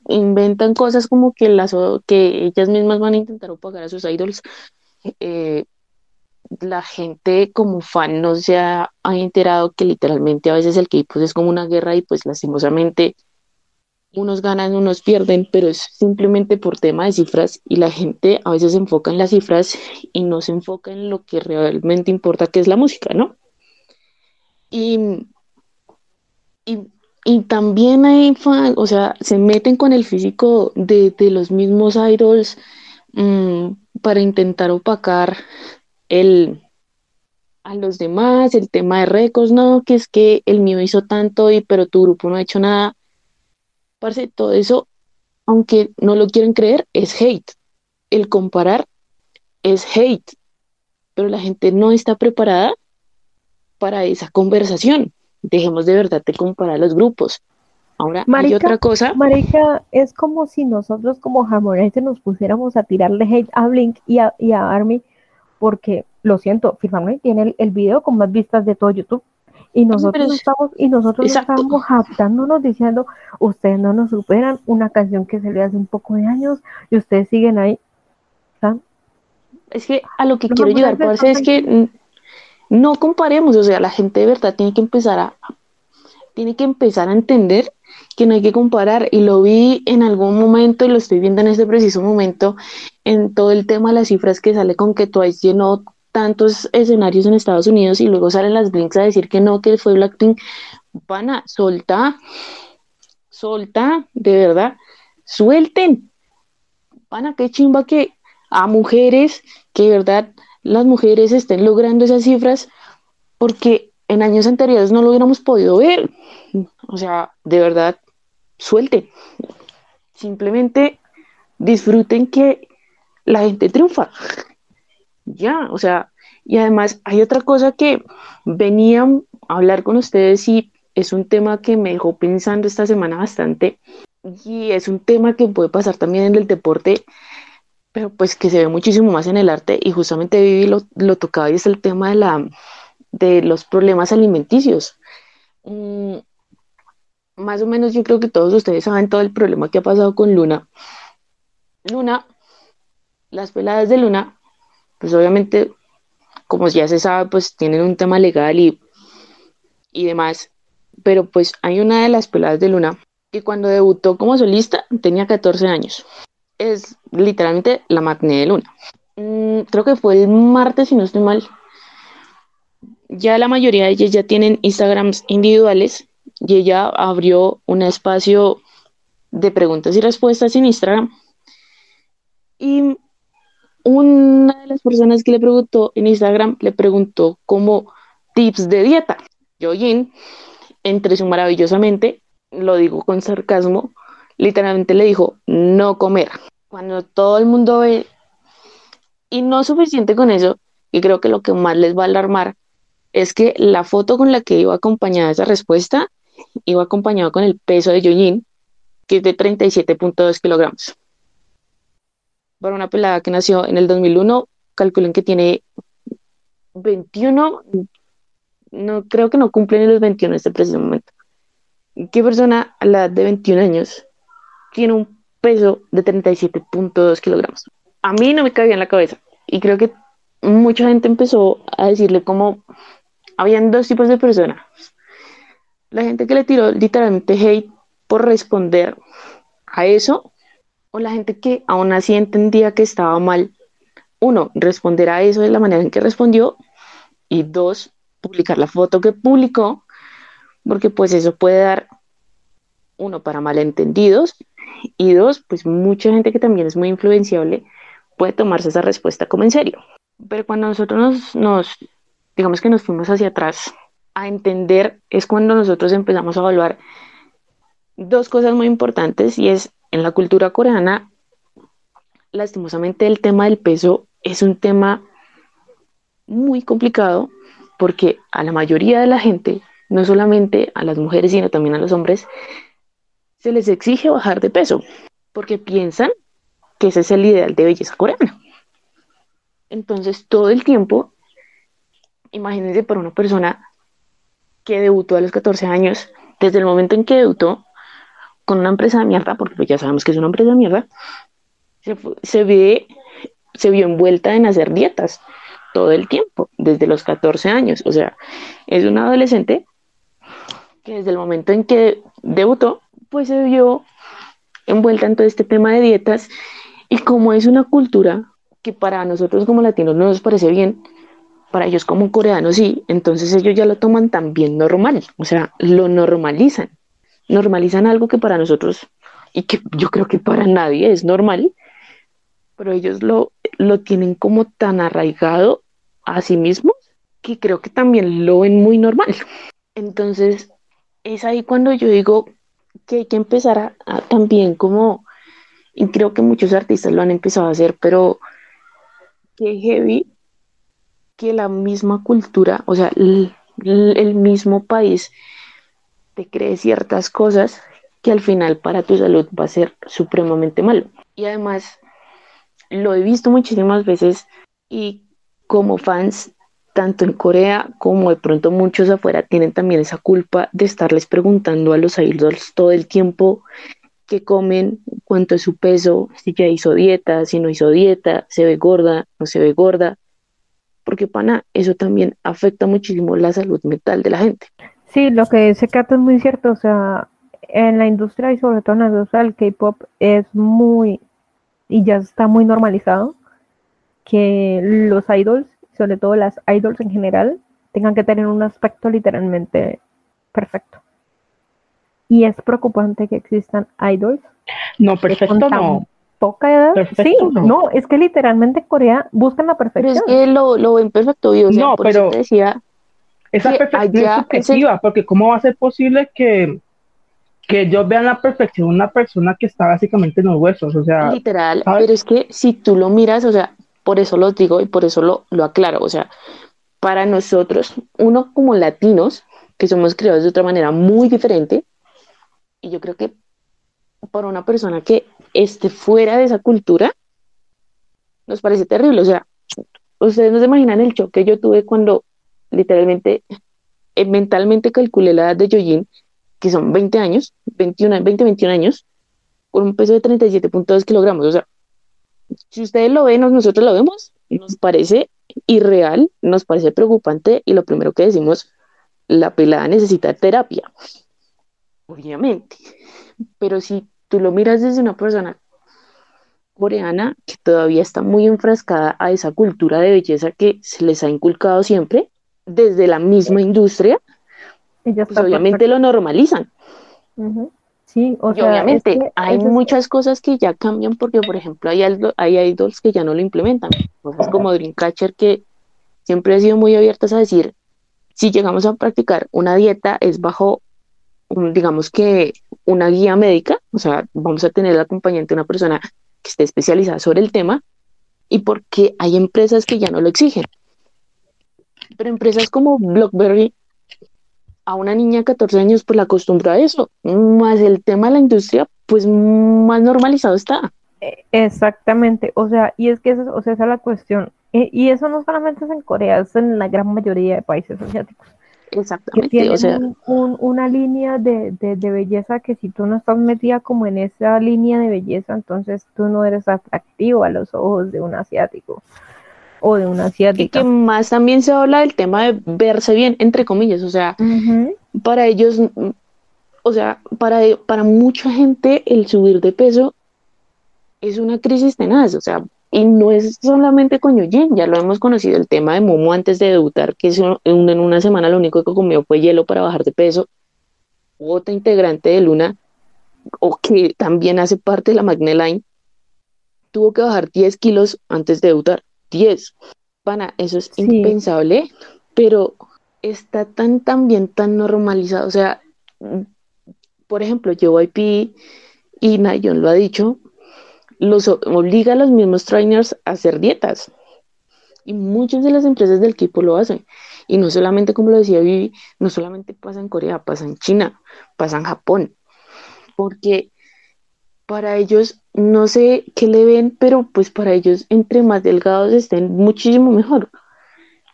Speaker 3: inventan cosas como que, las, que ellas mismas van a intentar opagar a sus idols. Eh, la gente como fan no se ha, enterado que literalmente a veces el K-pop es como una guerra y pues lastimosamente unos ganan, unos pierden, pero es simplemente por tema de cifras y la gente a veces se enfoca en las cifras y no se enfoca en lo que realmente importa, que es la música, ¿no? Y, y, también hay fan, o sea, se meten con el físico de, los mismos idols mm, para intentar opacar el, a los demás, el tema de récords, no, que es que el mío hizo tanto y pero tu grupo no ha hecho nada. Parce, todo eso, aunque no lo quieren creer, es hate. El comparar es hate, pero la gente no está preparada para esa conversación. Dejemos de verdad de comparar los grupos. Ahora hay otra cosa.
Speaker 1: Marica, es como si nosotros como jamoneses nos pusiéramos a tirarle hate a Blink y a, y a Army, porque lo siento, Firmament tiene el, video con más vistas de todo YouTube. Y nosotros estamos, y nosotros estamos jactándonos diciendo, ustedes no nos superan una canción que se le hace un poco de años y ustedes siguen ahí.
Speaker 3: Es que a lo que quiero llegar, es que no comparemos, o sea, la gente de verdad tiene que empezar a, tiene que empezar a entender que no hay que comparar y lo vi en algún momento y lo estoy viendo en este preciso momento en todo el tema de las cifras que sale con que Twice llenó tantos escenarios en Estados Unidos y luego salen las Blinks a decir que no, que fue Blackpink. Pana, solta, solta, de verdad, suelten. Pana, qué chimba que a mujeres, que de verdad las mujeres estén logrando esas cifras, porque en años anteriores no lo hubiéramos podido ver. O sea, de verdad, suelten. Simplemente disfruten que la gente triunfa ya, o sea, y además hay otra cosa que venía a hablar con ustedes y es un tema que me dejó pensando esta semana bastante y es un tema que puede pasar también en el deporte, pero pues que se ve muchísimo más en el arte y justamente Vivi lo, lo tocaba y es el tema de, la, de los problemas alimenticios. Mm, más o menos yo creo que todos ustedes saben todo el problema que ha pasado con Luna. Luna, las peladas de Luna pues obviamente, como ya se sabe, pues tienen un tema legal y, y demás. Pero pues hay una de las peladas de Luna que cuando debutó como solista tenía 14 años. Es literalmente la matné de Luna. Mm, creo que fue el martes, si no estoy mal. Ya la mayoría de ellas ya tienen Instagrams individuales y ella abrió un espacio de preguntas y respuestas en Instagram. Y una de las personas que le preguntó en Instagram le preguntó como tips de dieta. Yojin, entre su maravillosamente, lo digo con sarcasmo, literalmente le dijo no comer. Cuando todo el mundo ve, y no suficiente con eso, y creo que lo que más les va a alarmar es que la foto con la que iba acompañada esa respuesta iba acompañada con el peso de Yojin, que es de 37.2 kilogramos para una pelada que nació en el 2001, calculen que tiene 21, no creo que no cumple ni los 21 en este preciso momento. ¿Qué persona a la edad de 21 años tiene un peso de 37.2 kilogramos? A mí no me cabía en la cabeza y creo que mucha gente empezó a decirle como habían dos tipos de personas. La gente que le tiró literalmente hate por responder a eso o la gente que aún así entendía que estaba mal, uno, responder a eso de la manera en que respondió y dos, publicar la foto que publicó, porque pues eso puede dar, uno, para malentendidos y dos, pues mucha gente que también es muy influenciable puede tomarse esa respuesta como en serio. Pero cuando nosotros nos, digamos que nos fuimos hacia atrás a entender, es cuando nosotros empezamos a evaluar dos cosas muy importantes y es en la cultura coreana, lastimosamente el tema del peso es un tema muy complicado porque a la mayoría de la gente, no solamente a las mujeres, sino también a los hombres, se les exige bajar de peso porque piensan que ese es el ideal de belleza coreana. Entonces, todo el tiempo, imagínense para una persona que debutó a los 14 años, desde el momento en que debutó, con una empresa de mierda, porque pues ya sabemos que es una empresa de mierda, se, ve, se vio envuelta en hacer dietas todo el tiempo, desde los 14 años. O sea, es una adolescente que desde el momento en que debutó, pues se vio envuelta en todo este tema de dietas. Y como es una cultura que para nosotros como latinos no nos parece bien, para ellos como coreanos sí, entonces ellos ya lo toman también normal, o sea, lo normalizan, normalizan algo que para nosotros y que yo creo que para nadie es normal, pero ellos lo, lo tienen como tan arraigado a sí mismos que creo que también lo ven muy normal. Entonces, es ahí cuando yo digo que hay que empezar a, también como, y creo que muchos artistas lo han empezado a hacer, pero que heavy que la misma cultura, o sea, el, el mismo país te cree ciertas cosas que al final para tu salud va a ser supremamente malo. Y además, lo he visto muchísimas veces y como fans, tanto en Corea como de pronto muchos afuera, tienen también esa culpa de estarles preguntando a los idols todo el tiempo qué comen, cuánto es su peso, si ya hizo dieta, si no hizo dieta, se ve gorda, no se ve gorda, porque pana, eso también afecta muchísimo la salud mental de la gente.
Speaker 1: Sí, lo que dice Kato es muy cierto, o sea, en la industria y sobre todo en la industria K-pop es muy, y ya está muy normalizado, que los idols, sobre todo las idols en general, tengan que tener un aspecto literalmente perfecto. Y es preocupante que existan idols.
Speaker 2: No, perfecto no.
Speaker 1: Poca edad. sí, no. es que literalmente Corea buscan la perfección.
Speaker 3: Pero es que lo, lo ven perfecto, yo,
Speaker 2: no, pero decía esa perfección es subjetiva, porque ¿cómo va a ser posible que, que ellos vean la perfección de una persona que está básicamente en los huesos? O sea,
Speaker 3: literal, pero es que si tú lo miras, o sea, por eso lo digo y por eso lo, lo aclaro, o sea, para nosotros, uno como latinos, que somos creados de otra manera muy diferente, y yo creo que para una persona que esté fuera de esa cultura, nos parece terrible. O sea, ustedes no se imaginan el choque que yo tuve cuando literalmente, eh, mentalmente calculé la edad de Yojin, que son 20 años, 21, 20, 21 años, con un peso de 37.2 kilogramos. O sea, si ustedes lo ven, nosotros lo vemos, nos parece irreal, nos parece preocupante y lo primero que decimos, la pelada necesita terapia obviamente. Pero si tú lo miras desde una persona coreana que todavía está muy enfrascada a esa cultura de belleza que se les ha inculcado siempre, desde la misma industria, pues obviamente lo normalizan.
Speaker 1: Sí, o
Speaker 3: y obviamente hay muchas cosas que ya cambian porque, por ejemplo, hay, hay idols que ya no lo implementan. Cosas como Dreamcatcher que siempre han sido muy abiertas a decir, si llegamos a practicar una dieta es bajo digamos que una guía médica, o sea, vamos a tener el acompañante de una persona que esté especializada sobre el tema y porque hay empresas que ya no lo exigen. Pero empresas como BlackBerry, a una niña de 14 años pues la acostumbra a eso, más el tema de la industria pues más normalizado está.
Speaker 1: E, exactamente, o sea, y es que eso, o sea, esa es la cuestión. E, y eso no solamente es en Corea, es en la gran mayoría de países asiáticos.
Speaker 3: Exactamente.
Speaker 1: o sea, una línea de, belleza que si tú no estás metida como en esa línea de belleza, entonces tú no eres atractivo a los ojos de un asiático o de una asiática.
Speaker 3: Y que más también se habla del tema de verse bien, entre comillas, o sea, para ellos, o sea, para, para mucha gente el subir de peso es una crisis tenaz, o sea, y no es solamente con Yujin, ya lo hemos conocido, el tema de Momo antes de debutar, que es en una semana lo único que comió fue hielo para bajar de peso. Otra integrante de Luna, o que también hace parte de la Magneline, tuvo que bajar 10 kilos antes de debutar. 10. Pana, eso es impensable, pero está tan, tan bien, tan normalizado. O sea, por ejemplo, JYP y Nayon lo ha dicho, los obliga a los mismos trainers a hacer dietas. Y muchas de las empresas del equipo lo hacen. Y no solamente, como lo decía Vivi, no solamente pasa en Corea, pasa en China, pasa en Japón. Porque para ellos, no sé qué le ven, pero pues para ellos, entre más delgados estén, muchísimo mejor.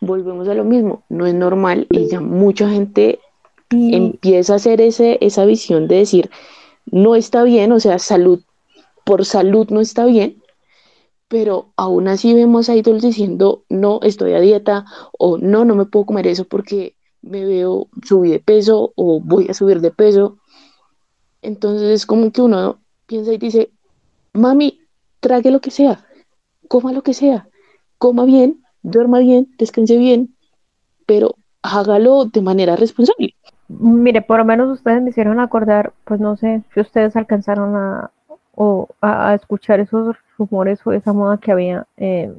Speaker 3: Volvemos a lo mismo, no es normal y ya mucha gente empieza a hacer ese, esa visión de decir, no está bien, o sea, salud por salud no está bien, pero aún así vemos a idols diciendo, no, estoy a dieta o no, no me puedo comer eso porque me veo subir de peso o voy a subir de peso. Entonces es como que uno piensa y dice, mami, trague lo que sea, coma lo que sea, coma bien, duerma bien, descanse bien, pero hágalo de manera responsable.
Speaker 1: Mire, por lo menos ustedes me hicieron acordar, pues no sé si ustedes alcanzaron a, o a, escuchar esos rumores o esa moda que había. Eh,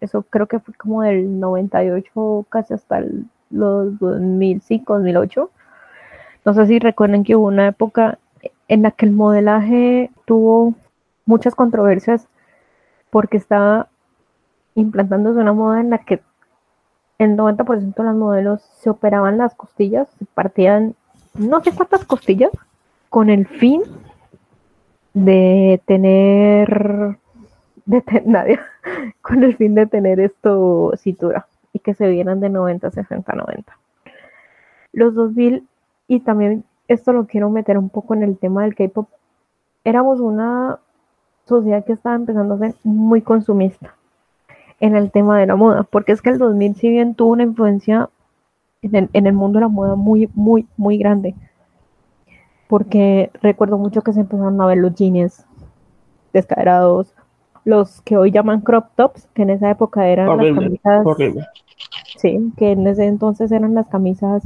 Speaker 1: eso creo que fue como del 98 casi hasta los 2005, 2008. No sé si recuerden que hubo una época en la que el modelaje tuvo muchas controversias porque estaba implantándose una moda en la que el 90% de las modelos se operaban las costillas, se partían no sé cuántas costillas, con el fin de tener, de nadie, con el fin de tener esto cintura y que se vieran de 90, 60, 90. Los 2000, y también esto lo quiero meter un poco en el tema del K-pop, éramos una sociedad que estaba empezando a ser muy consumista en el tema de la moda, porque es que el 2000 si bien tuvo una influencia en el, mundo de la moda muy, muy, muy grande, porque recuerdo mucho que se empezaron a ver los jeans descaderados, los que hoy llaman crop tops, que en esa época eran las camisas, sí, que en ese entonces eran las camisas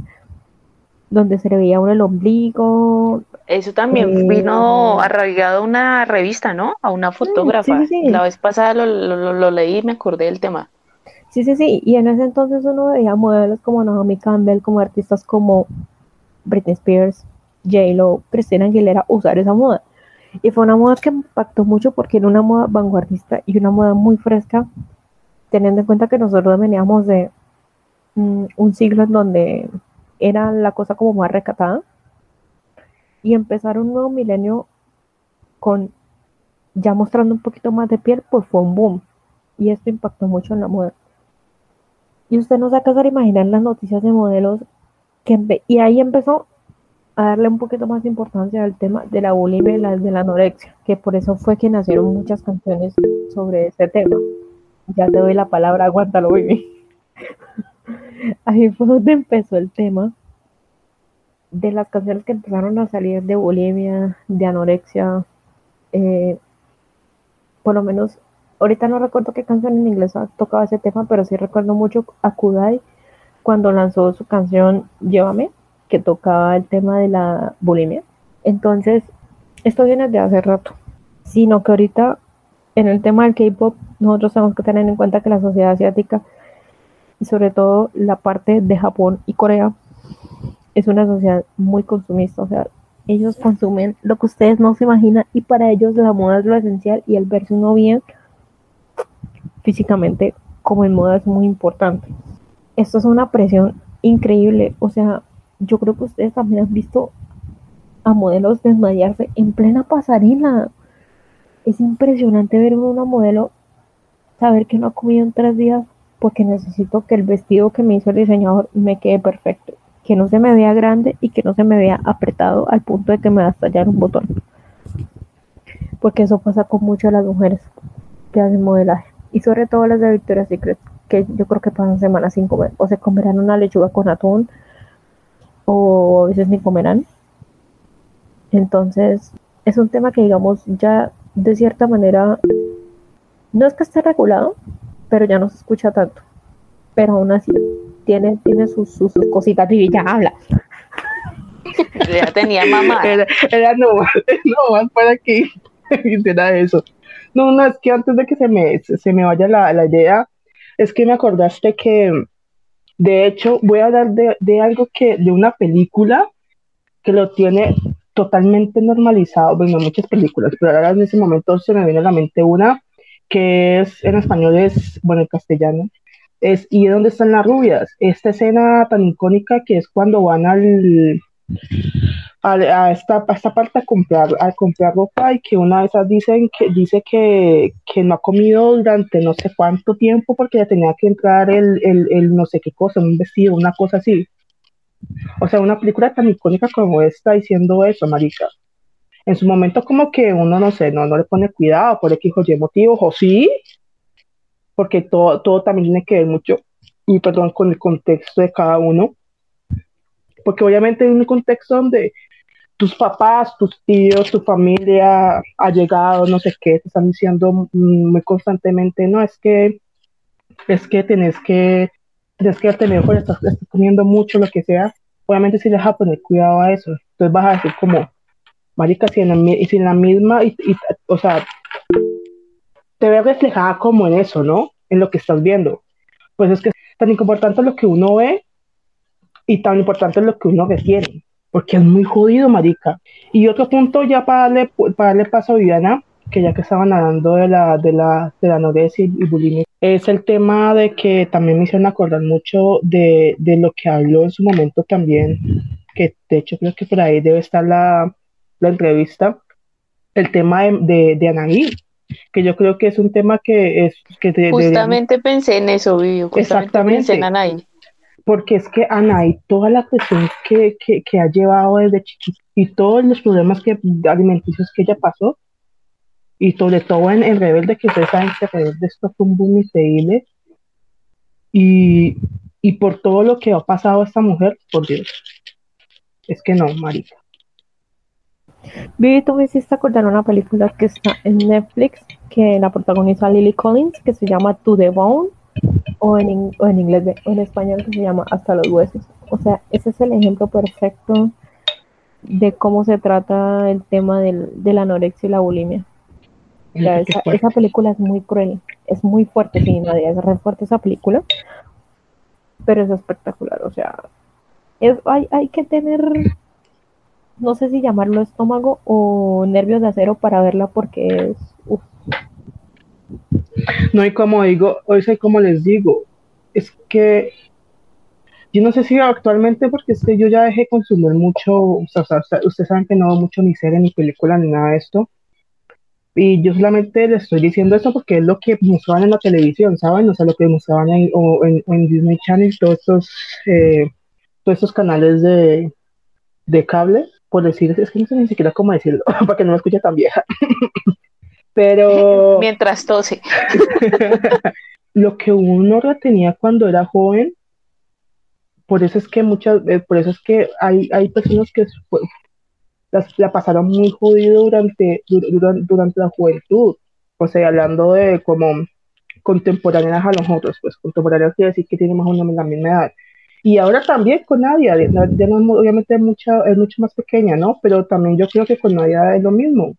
Speaker 1: donde se le veía uno el ombligo.
Speaker 3: Eso también eh, vino arraigado a una revista, ¿no? A una fotógrafa. La vez pasada lo, lo, leí y me acordé del tema.
Speaker 1: Sí, sí, sí. Y en ese entonces uno veía modelos como Naomi Campbell, como artistas como Britney Spears, J-Lo, Christina Aguilera usar esa moda. Y fue una moda que impactó mucho porque era una moda vanguardista y una moda muy fresca, teniendo en cuenta que nosotros veníamos de mm, un siglo en donde era la cosa como más recatada. Y empezar un nuevo milenio con ya mostrando un poquito más de piel, pues fue un boom. Y esto impactó mucho en la moda. Y usted no se va a imaginar las noticias de modelos que y ahí empezó a darle un poquito más importancia al tema de la bulimia y la, de la anorexia, que por eso fue que nacieron muchas canciones sobre ese tema. Ya te doy la palabra, aguántalo, baby. Ahí fue donde empezó el tema de las canciones que empezaron a salir de bulimia, de anorexia. Eh, por lo menos, ahorita no recuerdo qué canción en inglés tocaba ese tema, pero sí recuerdo mucho a Kudai cuando lanzó su canción Llévame que tocaba el tema de la bulimia. Entonces, esto viene de hace rato, sino que ahorita en el tema del K-pop nosotros tenemos que tener en cuenta que la sociedad asiática y sobre todo la parte de Japón y Corea es una sociedad muy consumista, o sea, ellos consumen lo que ustedes no se imaginan y para ellos la moda es lo esencial y el verse uno bien físicamente como en moda es muy importante. Esto es una presión increíble, o sea, yo creo que ustedes también han visto a modelos desmayarse en plena pasarela. Es impresionante ver una modelo saber que no ha comido en tres días porque necesito que el vestido que me hizo el diseñador me quede perfecto, que no se me vea grande y que no se me vea apretado al punto de que me va a estallar un botón. Porque eso pasa con muchas de las mujeres que hacen modelaje y sobre todo las de Victoria's Secret, que yo creo que pasan semanas sin comer o se comerán una lechuga con atún o a veces ni comerán. Entonces, es un tema que digamos ya de cierta manera no es que esté regulado, pero ya no se escucha tanto. Pero aún así tiene, tiene sus, sus, cositas y ya habla.
Speaker 3: Ya tenía mamá.
Speaker 2: Era, no, no más para que hiciera eso. No, no, es que antes de que se me, se me vaya la, la idea, es que me acordaste que de hecho, voy a hablar de, algo que, de una película que lo tiene totalmente normalizado, bueno, muchas películas, pero ahora en ese momento se me viene a la mente una que es, en español es, bueno, en castellano, es ¿Y dónde están las rubias? Esta escena tan icónica que es cuando van al, a, esta, esta parte a comprar, a comprar ropa y que una de esas dicen que, dice que, que no ha comido durante no sé cuánto tiempo porque ya tenía que entrar el, el, el, no sé qué cosa, un vestido, una cosa así. O sea, una película tan icónica como esta diciendo eso, marica. En su momento como que uno, no sé, no, no le pone cuidado por X o Y motivos, o sí, porque todo, todo también tiene que ver mucho, y perdón, con el contexto de cada uno porque obviamente en un contexto donde tus papás, tus tíos, tu familia ha llegado, no sé qué, te están diciendo muy constantemente, no, es que es que tenés que, tenés que darte mejor, estás, estás comiendo mucho, lo que sea, obviamente si le vas a poner cuidado a eso. Entonces vas a decir como, marica, si en la, si en la misma, y, o sea, te ves reflejada como en eso, ¿no? En lo que estás viendo. Pues es que tan importante lo que uno ve y tan importante lo que uno retiene, porque es muy jodido, marica. Y otro punto ya para darle, para darle paso a Viviana, que ya que estaban hablando de la, de la, de la anorexia y, bulimia, es el tema de que también me hicieron acordar mucho de, de lo que habló en su momento también, que de hecho creo que por ahí debe estar la, la entrevista, el tema de, de, de Anaí, que yo creo que es un tema que es que
Speaker 3: justamente pensé en eso, exactamente pensé en Anaí.
Speaker 2: Porque es que Anaí, toda la presión que, que, que, ha llevado desde chiquita y todos los problemas que, alimenticios que ella pasó, y sobre todo en, el Rebelde, que ustedes saben que Rebelde esto fue un boom increíble, y, y por todo lo que ha pasado a esta mujer, por Dios, es que no, marica.
Speaker 1: Vivi, tú me hiciste acordar una película que está en Netflix, que la protagoniza Lily Collins, que se llama To the Bone, o en, o en inglés, en español, que se llama Hasta los Huesos. O sea, ese es el ejemplo perfecto de cómo se trata el tema del, de la anorexia y la bulimia. esa, esa, película es muy cruel, es muy fuerte, sí, nadie es re fuerte esa película, pero es espectacular, o sea, es, hay, hay que tener no sé si llamarlo estómago o nervios de acero para verla porque es...
Speaker 2: No, y como digo, hoy sé como les digo, es que yo no sé si actualmente, porque es que yo ya dejé consumir mucho, o sea, ustedes saben que no veo mucho ni serie, ni película, ni nada de esto. Y yo solamente les estoy diciendo esto porque es lo que mostraban en la televisión, ¿saben? O sea, lo que mostraban en, en, Disney Channel, todos estos, eh, todos canales de, de cable por decir, es que no sé ni siquiera cómo decirlo, para que no me escuche tan vieja. Pero.
Speaker 3: Mientras tose.
Speaker 2: lo que uno retenía cuando era joven, por eso es que muchas, eh, por eso es que hay, hay personas que la pasaron muy jodido durante, durante, la juventud. O sea, hablando de como contemporáneas a nosotros, pues contemporáneas quiere decir que tienen más o menos la misma edad. Y ahora también con Nadia, Nadia no, obviamente es, mucha, es mucho más pequeña, ¿no? Pero también yo creo que con Nadia es lo mismo.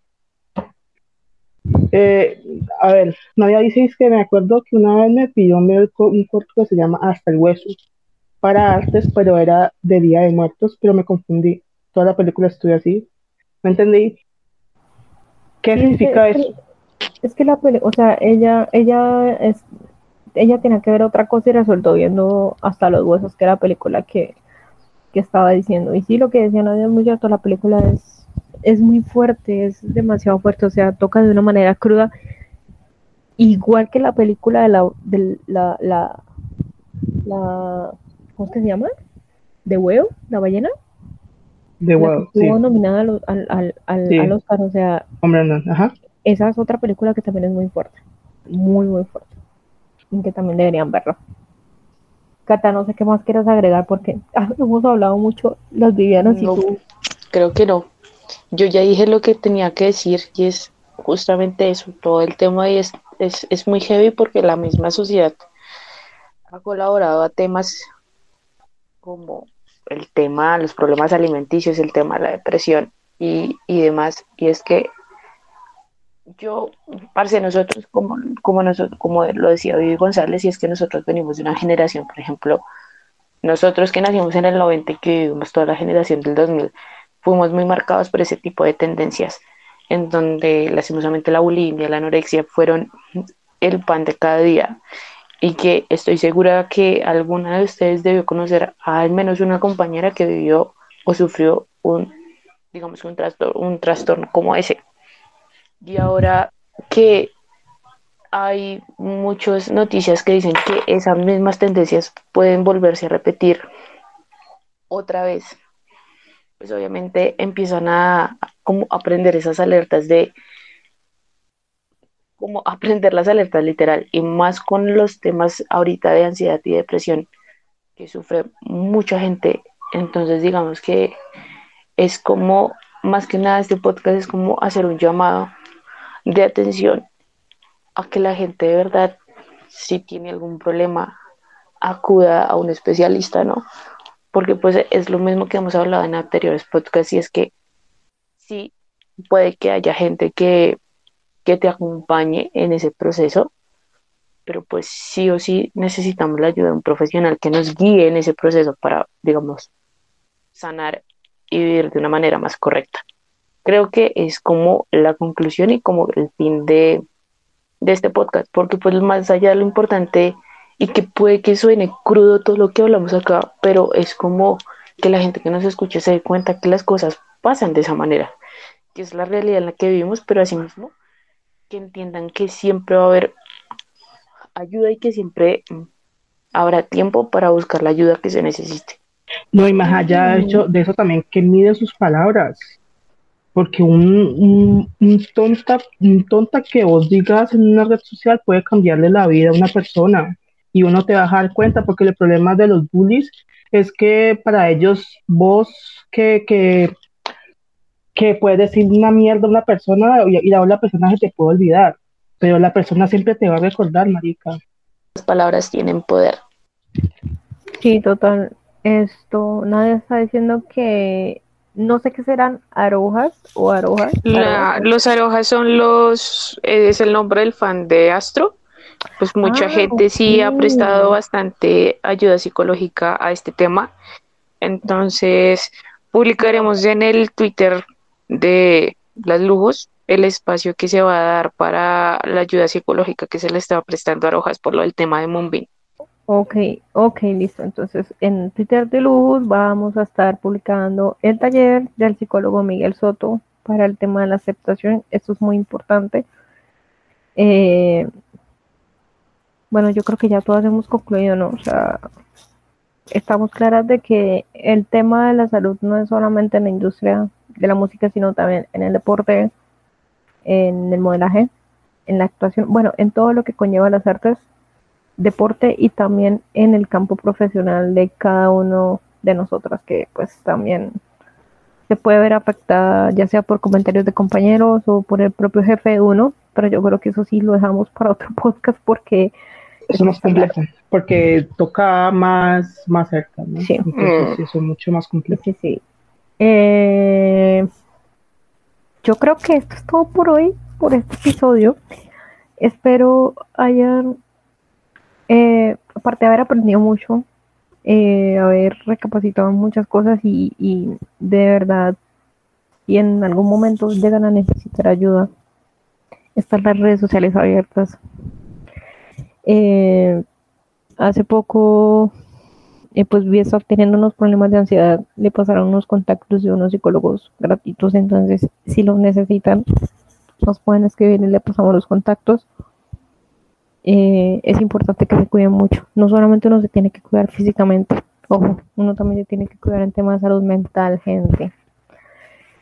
Speaker 2: Eh, a ver, Nadia dice que me acuerdo que una vez me pidió un, un corto que se llama Hasta el Hueso para artes, pero era de Día de Muertos, pero me confundí. Toda la película estuve así. ¿Me entendí? ¿Qué significa eso?
Speaker 1: Es que la película, o sea, ella, ella es, ella tenía que ver otra cosa y resultó viendo hasta los huesos, que era la película que, estaba diciendo. Y sí, lo que decía Nadia es muy cierto, la película es, es muy fuerte, es demasiado fuerte, o sea, toca de una manera cruda, igual que la película de la, de la, la, la ¿cómo se llama? ¿De huevo? ¿La ballena?
Speaker 2: De huevo,
Speaker 1: sí. Estuvo nominada al, al, al, Oscar, o sea...
Speaker 2: Hombre, no. Ajá.
Speaker 1: Esa es otra película que también es muy fuerte, muy, muy fuerte que también deberían verlo. Cata, no sé qué más quieras agregar porque ah, hemos hablado mucho las Vivianas y tú.
Speaker 3: Creo que no. Yo ya dije lo que tenía que decir y es justamente eso. Todo el tema y es, es, es muy heavy porque la misma sociedad ha colaborado a temas como el tema, los problemas alimenticios, el tema de la depresión y, y demás. Y es que yo, parce, nosotros, como, como, nosotros, como lo decía Vivi González, y es que nosotros venimos de una generación, por ejemplo, nosotros que nacimos en el 90 y que vivimos toda la generación del 2000, fuimos muy marcados por ese tipo de tendencias, en donde lastimosamente la bulimia, la anorexia fueron el pan de cada día y que estoy segura que alguna de ustedes debió conocer a al menos una compañera que vivió o sufrió un, digamos, un trastorno, un trastorno como ese. Y ahora que hay muchas noticias que dicen que esas mismas tendencias pueden volverse a repetir otra vez, pues obviamente empiezan a, como aprender esas alertas de como aprender las alertas literal y más con los temas ahorita de ansiedad y depresión que sufre mucha gente. Entonces digamos que es como más que nada este podcast es como hacer un llamado de atención a que la gente de verdad si tiene algún problema, acuda a un especialista, ¿no? Porque pues es lo mismo que hemos hablado en anteriores podcasts y es que sí puede que haya gente que, que te acompañe en ese proceso, pero pues sí o sí necesitamos la ayuda de un profesional que nos guíe en ese proceso para, digamos, sanar y vivir de una manera más correcta. Creo que es como la conclusión y como el fin de, de este podcast, porque pues más allá de lo importante y que puede que suene crudo todo lo que hablamos acá, pero es como que la gente que nos escuche se dé cuenta que las cosas pasan de esa manera, que es la realidad en la que vivimos, pero asimismo que entiendan que siempre va a haber ayuda y que siempre habrá tiempo para buscar la ayuda que se necesite.
Speaker 2: No, y más allá de, hecho, de eso también, que mide sus palabras. Porque un, un, tonta, un tonta que vos digas en una red social puede cambiarle la vida a una persona. Y uno te va a dar cuenta, porque el problema de los bullies es que para ellos vos que, que, que puedes decir una mierda a una persona y, a la persona se te puede olvidar pero la persona siempre te va a recordar, marica.
Speaker 3: Las palabras tienen poder.
Speaker 1: Sí, total. Esto, nadie está diciendo que no sé qué serán arojas o arojas.
Speaker 3: los arojas son los, es el nombre del fan de Astro. Pues mucha ah, gente sí ha prestado bastante ayuda psicológica a este tema. Entonces, publicaremos en el Twitter de las lujos el espacio que se va a dar para la ayuda psicológica que se le estaba prestando a Rojas por lo del tema de Moonbeam.
Speaker 1: Ok, ok, listo. Entonces, en Twitter de Luz vamos a estar publicando el taller del psicólogo Miguel Soto para el tema de la aceptación. Esto es muy importante. Eh, bueno, yo creo que ya todas hemos concluido, ¿no? O sea, estamos claras de que el tema de la salud no es solamente en la industria de la música, sino también en el deporte, en el modelaje, en la actuación, bueno, en todo lo que conlleva las artes, deporte y también en el campo profesional de cada uno de nosotras, que pues también se puede ver afectada ya sea por comentarios de compañeros o por el propio jefe de uno, pero yo creo que eso sí lo dejamos para otro podcast porque
Speaker 2: es más complejo, porque toca más, más cerca, ¿no? Sí. Entonces, eso es mucho más complejo.
Speaker 1: Sí, sí. Eh, yo creo que esto es todo por hoy, por este episodio. Espero hayan, eh, aparte de haber aprendido mucho, eh, haber recapacitado muchas cosas y, de verdad, y en algún momento llegan a necesitar ayuda, están las redes sociales abiertas. Eh, hace poco eh, pues vi estar teniendo unos problemas de ansiedad, le pasaron unos contactos de unos psicólogos gratuitos, entonces si los necesitan, nos pueden escribir y le pasamos los contactos. Eh, es importante que se cuiden mucho. No solamente uno se tiene que cuidar físicamente, ojo, uno también se tiene que cuidar en temas de salud mental, gente.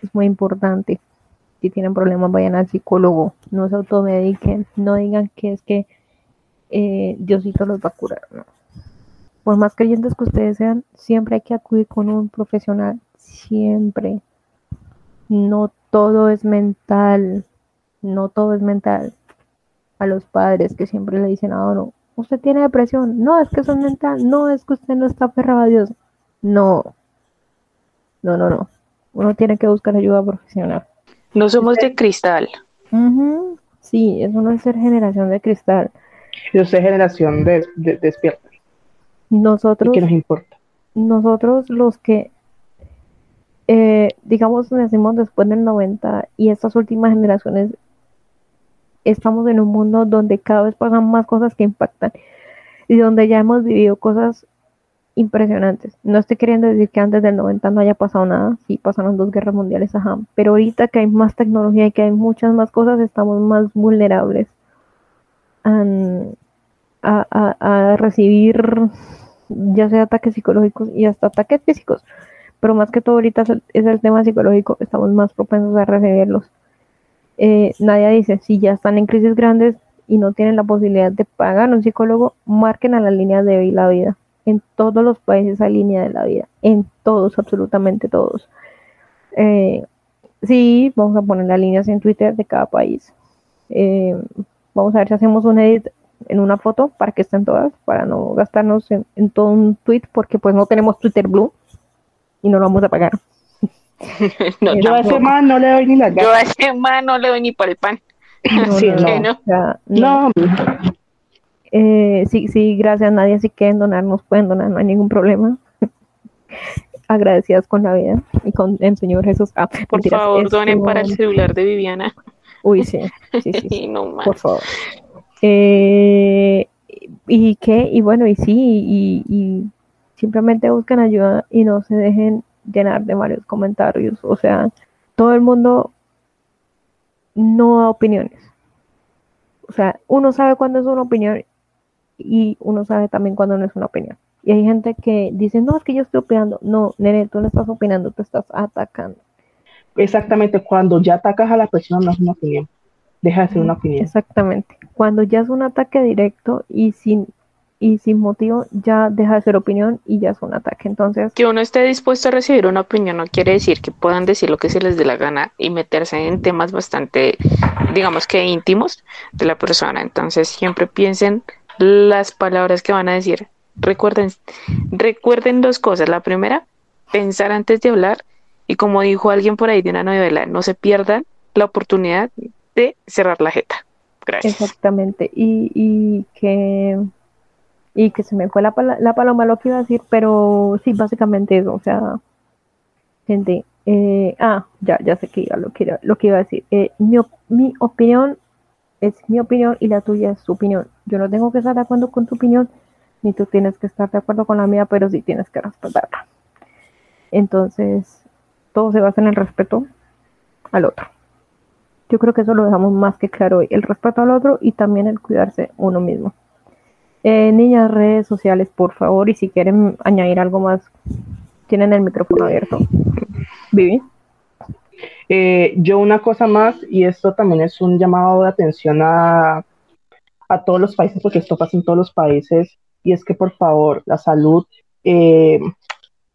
Speaker 1: Es muy importante. Si tienen problemas, vayan al psicólogo, no se automediquen, no digan que es que eh, Diosito los va a curar. Por más creyentes que ustedes sean, siempre hay que acudir con un profesional, siempre. No todo es mental, no todo es mental. A los padres que siempre le dicen a uno, usted tiene depresión, no, es que es mental, no, es que usted no está aferrado a Dios. No, no, no, no. Uno tiene que buscar ayuda profesional.
Speaker 3: No somos de cristal.
Speaker 1: Sí, eso no es ser generación de cristal.
Speaker 2: Yo soy generación de, de despierta.
Speaker 1: Nosotros,
Speaker 2: ¿Qué nos importa?
Speaker 1: Nosotros los que, eh, digamos, nacimos después del 90 y estas últimas generaciones, estamos en un mundo donde cada vez pasan más cosas que impactan y donde ya hemos vivido cosas impresionantes. No estoy queriendo decir que antes del 90 no haya pasado nada, sí pasaron dos guerras mundiales, ajá, pero ahorita que hay más tecnología y que hay muchas más cosas, estamos más vulnerables a, a recibir ya sea ataques psicológicos y hasta ataques físicos. Pero más que todo ahorita es el, tema psicológico, estamos más propensos a recibirlos. Eh, nadie dice, si ya están en crisis grandes y no tienen la posibilidad de pagar un psicólogo, marquen a la línea de la vida. En todos los países hay línea de la vida, en todos, absolutamente todos. Eh, sí, vamos a poner las líneas en Twitter de cada país. Eh, vamos a ver si hacemos un edit en una foto para que estén todas, para no gastarnos en, todo un tweet, porque pues no tenemos Twitter Blue y no lo vamos a pagar.
Speaker 2: yo a ese man no le doy ni la
Speaker 3: gana. Yo a ese man no le doy ni para el pan.
Speaker 1: No, no, eh, sí, sí, gracias. Nadie si quieren donar, nos pueden donar, no hay ningún problema. Agradecidas con la vida y con el Señor Jesús.
Speaker 3: Ah, Por favor, donen para el celular de Viviana.
Speaker 1: Uy, sí, sí, sí, no por favor. Eh, y qué, y bueno, y sí, y, y, simplemente busquen ayuda y no se dejen llenar de varios comentarios. O sea, todo el mundo no da opiniones. O sea, uno sabe cuándo es una opinión y uno sabe también cuándo no es una opinión. Y hay gente que dice, no, es que yo estoy opinando. No, nene, tú no estás opinando, tú estás atacando
Speaker 2: exactamente cuando ya atacas a la persona no es una opinión, deja de ser una opinión.
Speaker 1: Exactamente, cuando ya es un ataque directo y sin y sin motivo ya deja de ser opinión y ya es un ataque. Entonces,
Speaker 3: que uno esté dispuesto a recibir una opinión no quiere decir que puedan decir lo que se les dé la gana y meterse en temas bastante, digamos que íntimos de la persona. Entonces, siempre piensen las palabras que van a decir. Recuerden, recuerden dos cosas. La primera, pensar antes de hablar y como dijo alguien por ahí de una novela, no se pierdan la oportunidad de cerrar la jeta. Gracias.
Speaker 1: Exactamente. Y, y que y que se me fue la, la paloma lo que iba a decir, pero sí, básicamente eso, o sea, gente, eh, ah, ya, ya sé que iba, lo que, lo que iba a decir. Eh, mi, mi opinión es mi opinión y la tuya es su opinión. Yo no tengo que estar de acuerdo con tu opinión, ni tú tienes que estar de acuerdo con la mía, pero sí tienes que respetarla. Entonces, todo se basa en el respeto al otro. Yo creo que eso lo dejamos más que claro hoy, el respeto al otro y también el cuidarse uno mismo. Eh, niñas, redes sociales, por favor, y si quieren añadir algo más, tienen el micrófono abierto. Vivi.
Speaker 2: Eh, yo una cosa más, y esto también es un llamado de atención a, a todos los países, porque esto pasa en todos los países, y es que por favor, la salud eh,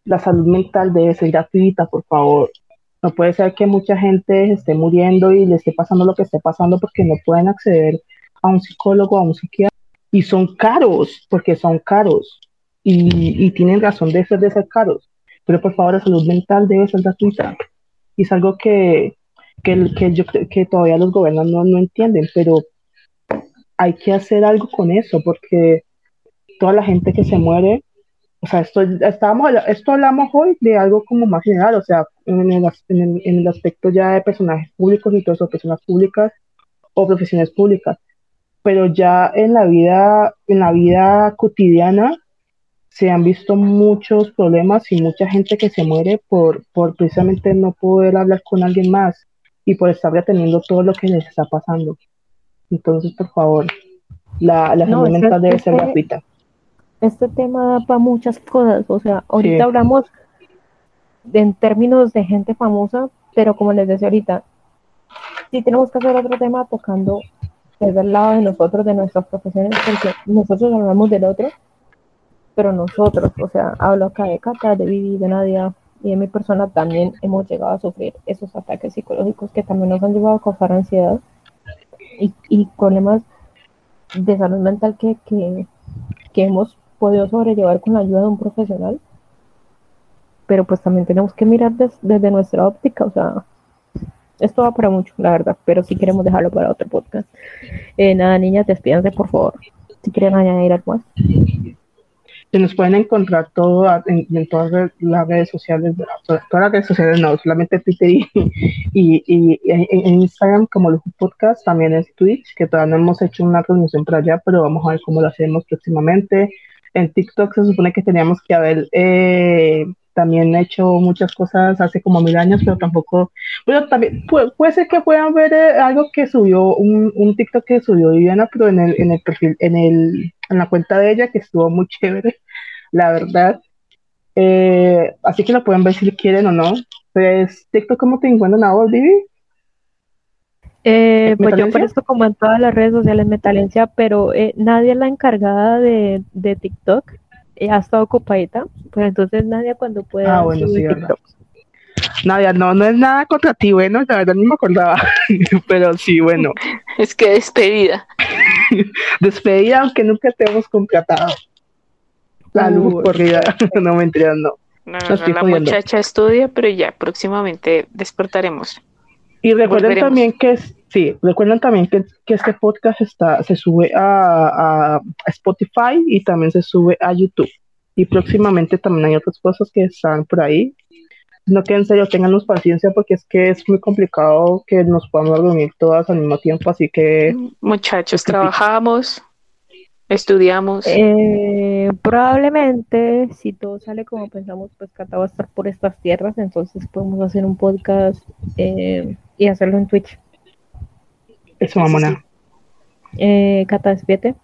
Speaker 2: la salud mental debe ser gratuita, por favor. No puede ser que mucha gente esté muriendo y le esté pasando lo que esté pasando porque no pueden acceder a un psicólogo, a un psiquiatra. Y son caros, porque son caros. Y, tienen razón de ser, de ser caros. Pero por favor, la salud mental debe ser gratuita. Y es algo que, que, que, yo, que todavía los gobiernos no, no entienden, pero hay que hacer algo con eso, porque toda la gente que se muere o sea, esto, estábamos, esto hablamos hoy de algo como más general, o sea, en el, en el, aspecto ya de personajes públicos y todo eso, personas públicas o profesiones públicas, pero ya en la vida, en la vida cotidiana se han visto muchos problemas y mucha gente que se muere por, por precisamente no poder hablar con alguien más y por estar reteniendo todo lo que les está pasando. Entonces, por favor, la, la salud mental debe ser gratuita
Speaker 1: este tema da para muchas cosas. O sea, ahorita hablamos en términos de gente famosa, pero como les decía ahorita, sí tenemos que hacer otro tema tocando desde el lado de nosotros, de nuestras profesiones, porque nosotros hablamos del otro, pero nosotros, o sea, hablo acá de Cata, de Vivi, de Nadia y de mi persona, también hemos llegado a sufrir esos ataques psicológicos que también nos han llevado a causar ansiedad y, y problemas de salud mental que, que hemos podido sobrellevar con la ayuda de un profesional, pero pues también tenemos que mirar desde nuestra óptica, o sea, esto va para mucho, la verdad, pero si queremos dejarlo para otro podcast. Eh, nada, niñas, despídanse, por favor, si quieren añadir algo más.
Speaker 2: Se nos pueden encontrar todo en, todas las redes sociales, todas las redes sociales no, solamente Twitter y, y, en Instagram como Lujo Podcast, también es Twitch, que todavía no hemos hecho una transmisión por allá, pero vamos a ver cómo lo hacemos próximamente en TikTok se supone que teníamos que haber eh, también hecho muchas cosas hace como mil años, pero tampoco, bueno, también puede, ser que puedan ver eh, algo que subió, un, un, TikTok que subió Viviana, pero en el, en el perfil, en el, en la cuenta de ella, que estuvo muy chévere, la verdad. Eh, así que lo pueden ver si quieren o no. Pues, TikTok, ¿cómo te encuentran ahora, Vivi?
Speaker 1: Eh, pues yo aparezco como en todas las redes sociales Metalencia, pero eh, nadie es la encargada de, de TikTok. Eh, ha estado ocupadita, pues entonces Nadia cuando pueda. Ah, bueno, sí,
Speaker 2: Nadia, no, no es nada contra ti, bueno, la verdad ni me acordaba, pero sí, bueno.
Speaker 3: es que despedida.
Speaker 2: despedida, aunque nunca te hemos contratado. La luz corrida. no, me no.
Speaker 3: No, no, la muchacha estudia, pero ya próximamente despertaremos.
Speaker 2: Y recuerden también que sí, recuerden también que, este podcast está, se sube a, a, Spotify y también se sube a YouTube. Y próximamente también hay otras cosas que están por ahí. No que en serio, tenganos paciencia porque es que es muy complicado que nos podamos reunir todas al mismo tiempo, así que...
Speaker 3: Muchachos, trabajamos, estudiamos.
Speaker 1: Eh, probablemente, si todo sale como pensamos, pues Cata va a estar por estas tierras, entonces podemos hacer un podcast eh, y hacerlo en Twitch.
Speaker 2: Eso, mamona.
Speaker 1: Eh, Cata, despierte.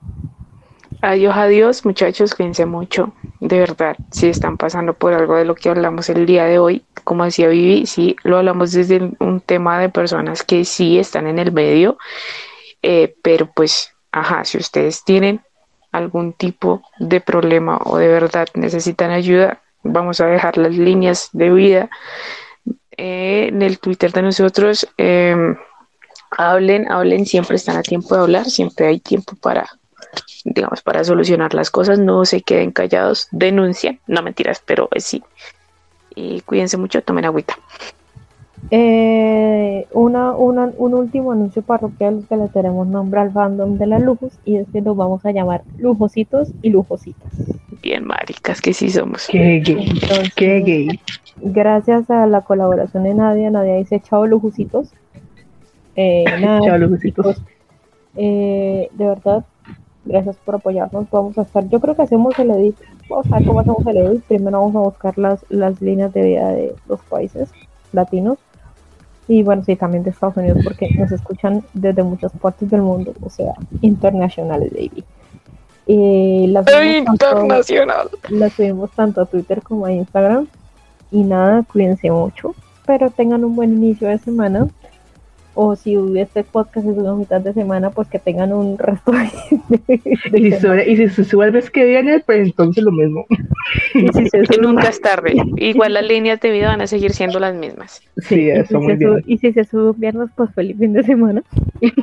Speaker 3: Adiós, adiós, muchachos, cuídense mucho. De verdad, si están pasando por algo de lo que hablamos el día de hoy, como decía Vivi, sí, lo hablamos desde un tema de personas que sí están en el medio, eh, pero pues, ajá, si ustedes tienen algún tipo de problema o de verdad necesitan ayuda, vamos a dejar las líneas de vida eh, en el Twitter de nosotros. Em, hablen, hablen, siempre están a tiempo de hablar, siempre hay tiempo para digamos, para solucionar las cosas, no se queden callados, denuncien, no mentiras, pero sí. Y cuídense mucho, tomen agüita.
Speaker 1: Eh, una, un último anuncio parroquial que le tenemos nombre al fandom de la Lujos y es que nos vamos a llamar Lujositos y Lujositas.
Speaker 3: Bien, maricas, que sí somos.
Speaker 2: Qué gay, qué gay.
Speaker 1: Gracias a la colaboración de Nadia, Nadia dice chao Lujositos. Eh, chao. Eh, de verdad, Gracias por apoyarnos. Vamos a estar, yo creo que hacemos el edit. Vamos a ver cómo hacemos el edit. Primero vamos a buscar las, las líneas de vida de los países latinos. Y bueno, sí, también de Estados Unidos, porque nos escuchan desde muchas partes del mundo, o sea, internacionales, baby. Y las
Speaker 3: internacional.
Speaker 1: Tanto, las subimos tanto a Twitter como a Instagram. Y nada, cuídense mucho, pero tengan un buen inicio de semana o si este podcast es una mitad de semana, pues que tengan un resto de,
Speaker 2: y, si se sube el mes que viene, pues entonces lo mismo.
Speaker 3: Y si se nunca es tarde. Igual las líneas de vida van a seguir siendo las mismas.
Speaker 2: Sí, eso muy bien.
Speaker 1: y si se sube un viernes, pues feliz fin de semana.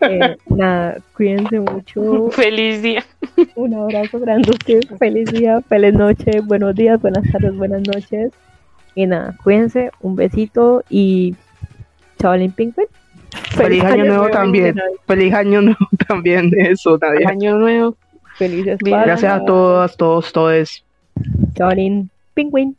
Speaker 1: Eh, nada, cuídense mucho.
Speaker 3: Feliz día.
Speaker 1: Un abrazo grande. Feliz día, feliz noche, buenos días, buenas tardes, buenas noches. Y nada, cuídense, un besito y chavalín Pinkman.
Speaker 2: Feliz, año, nuevo, también. Feliz año nuevo también eso,
Speaker 3: Feliz año nuevo.
Speaker 1: Felices
Speaker 2: Gracias a todas, todos, todos.
Speaker 1: Chavalín Penguin.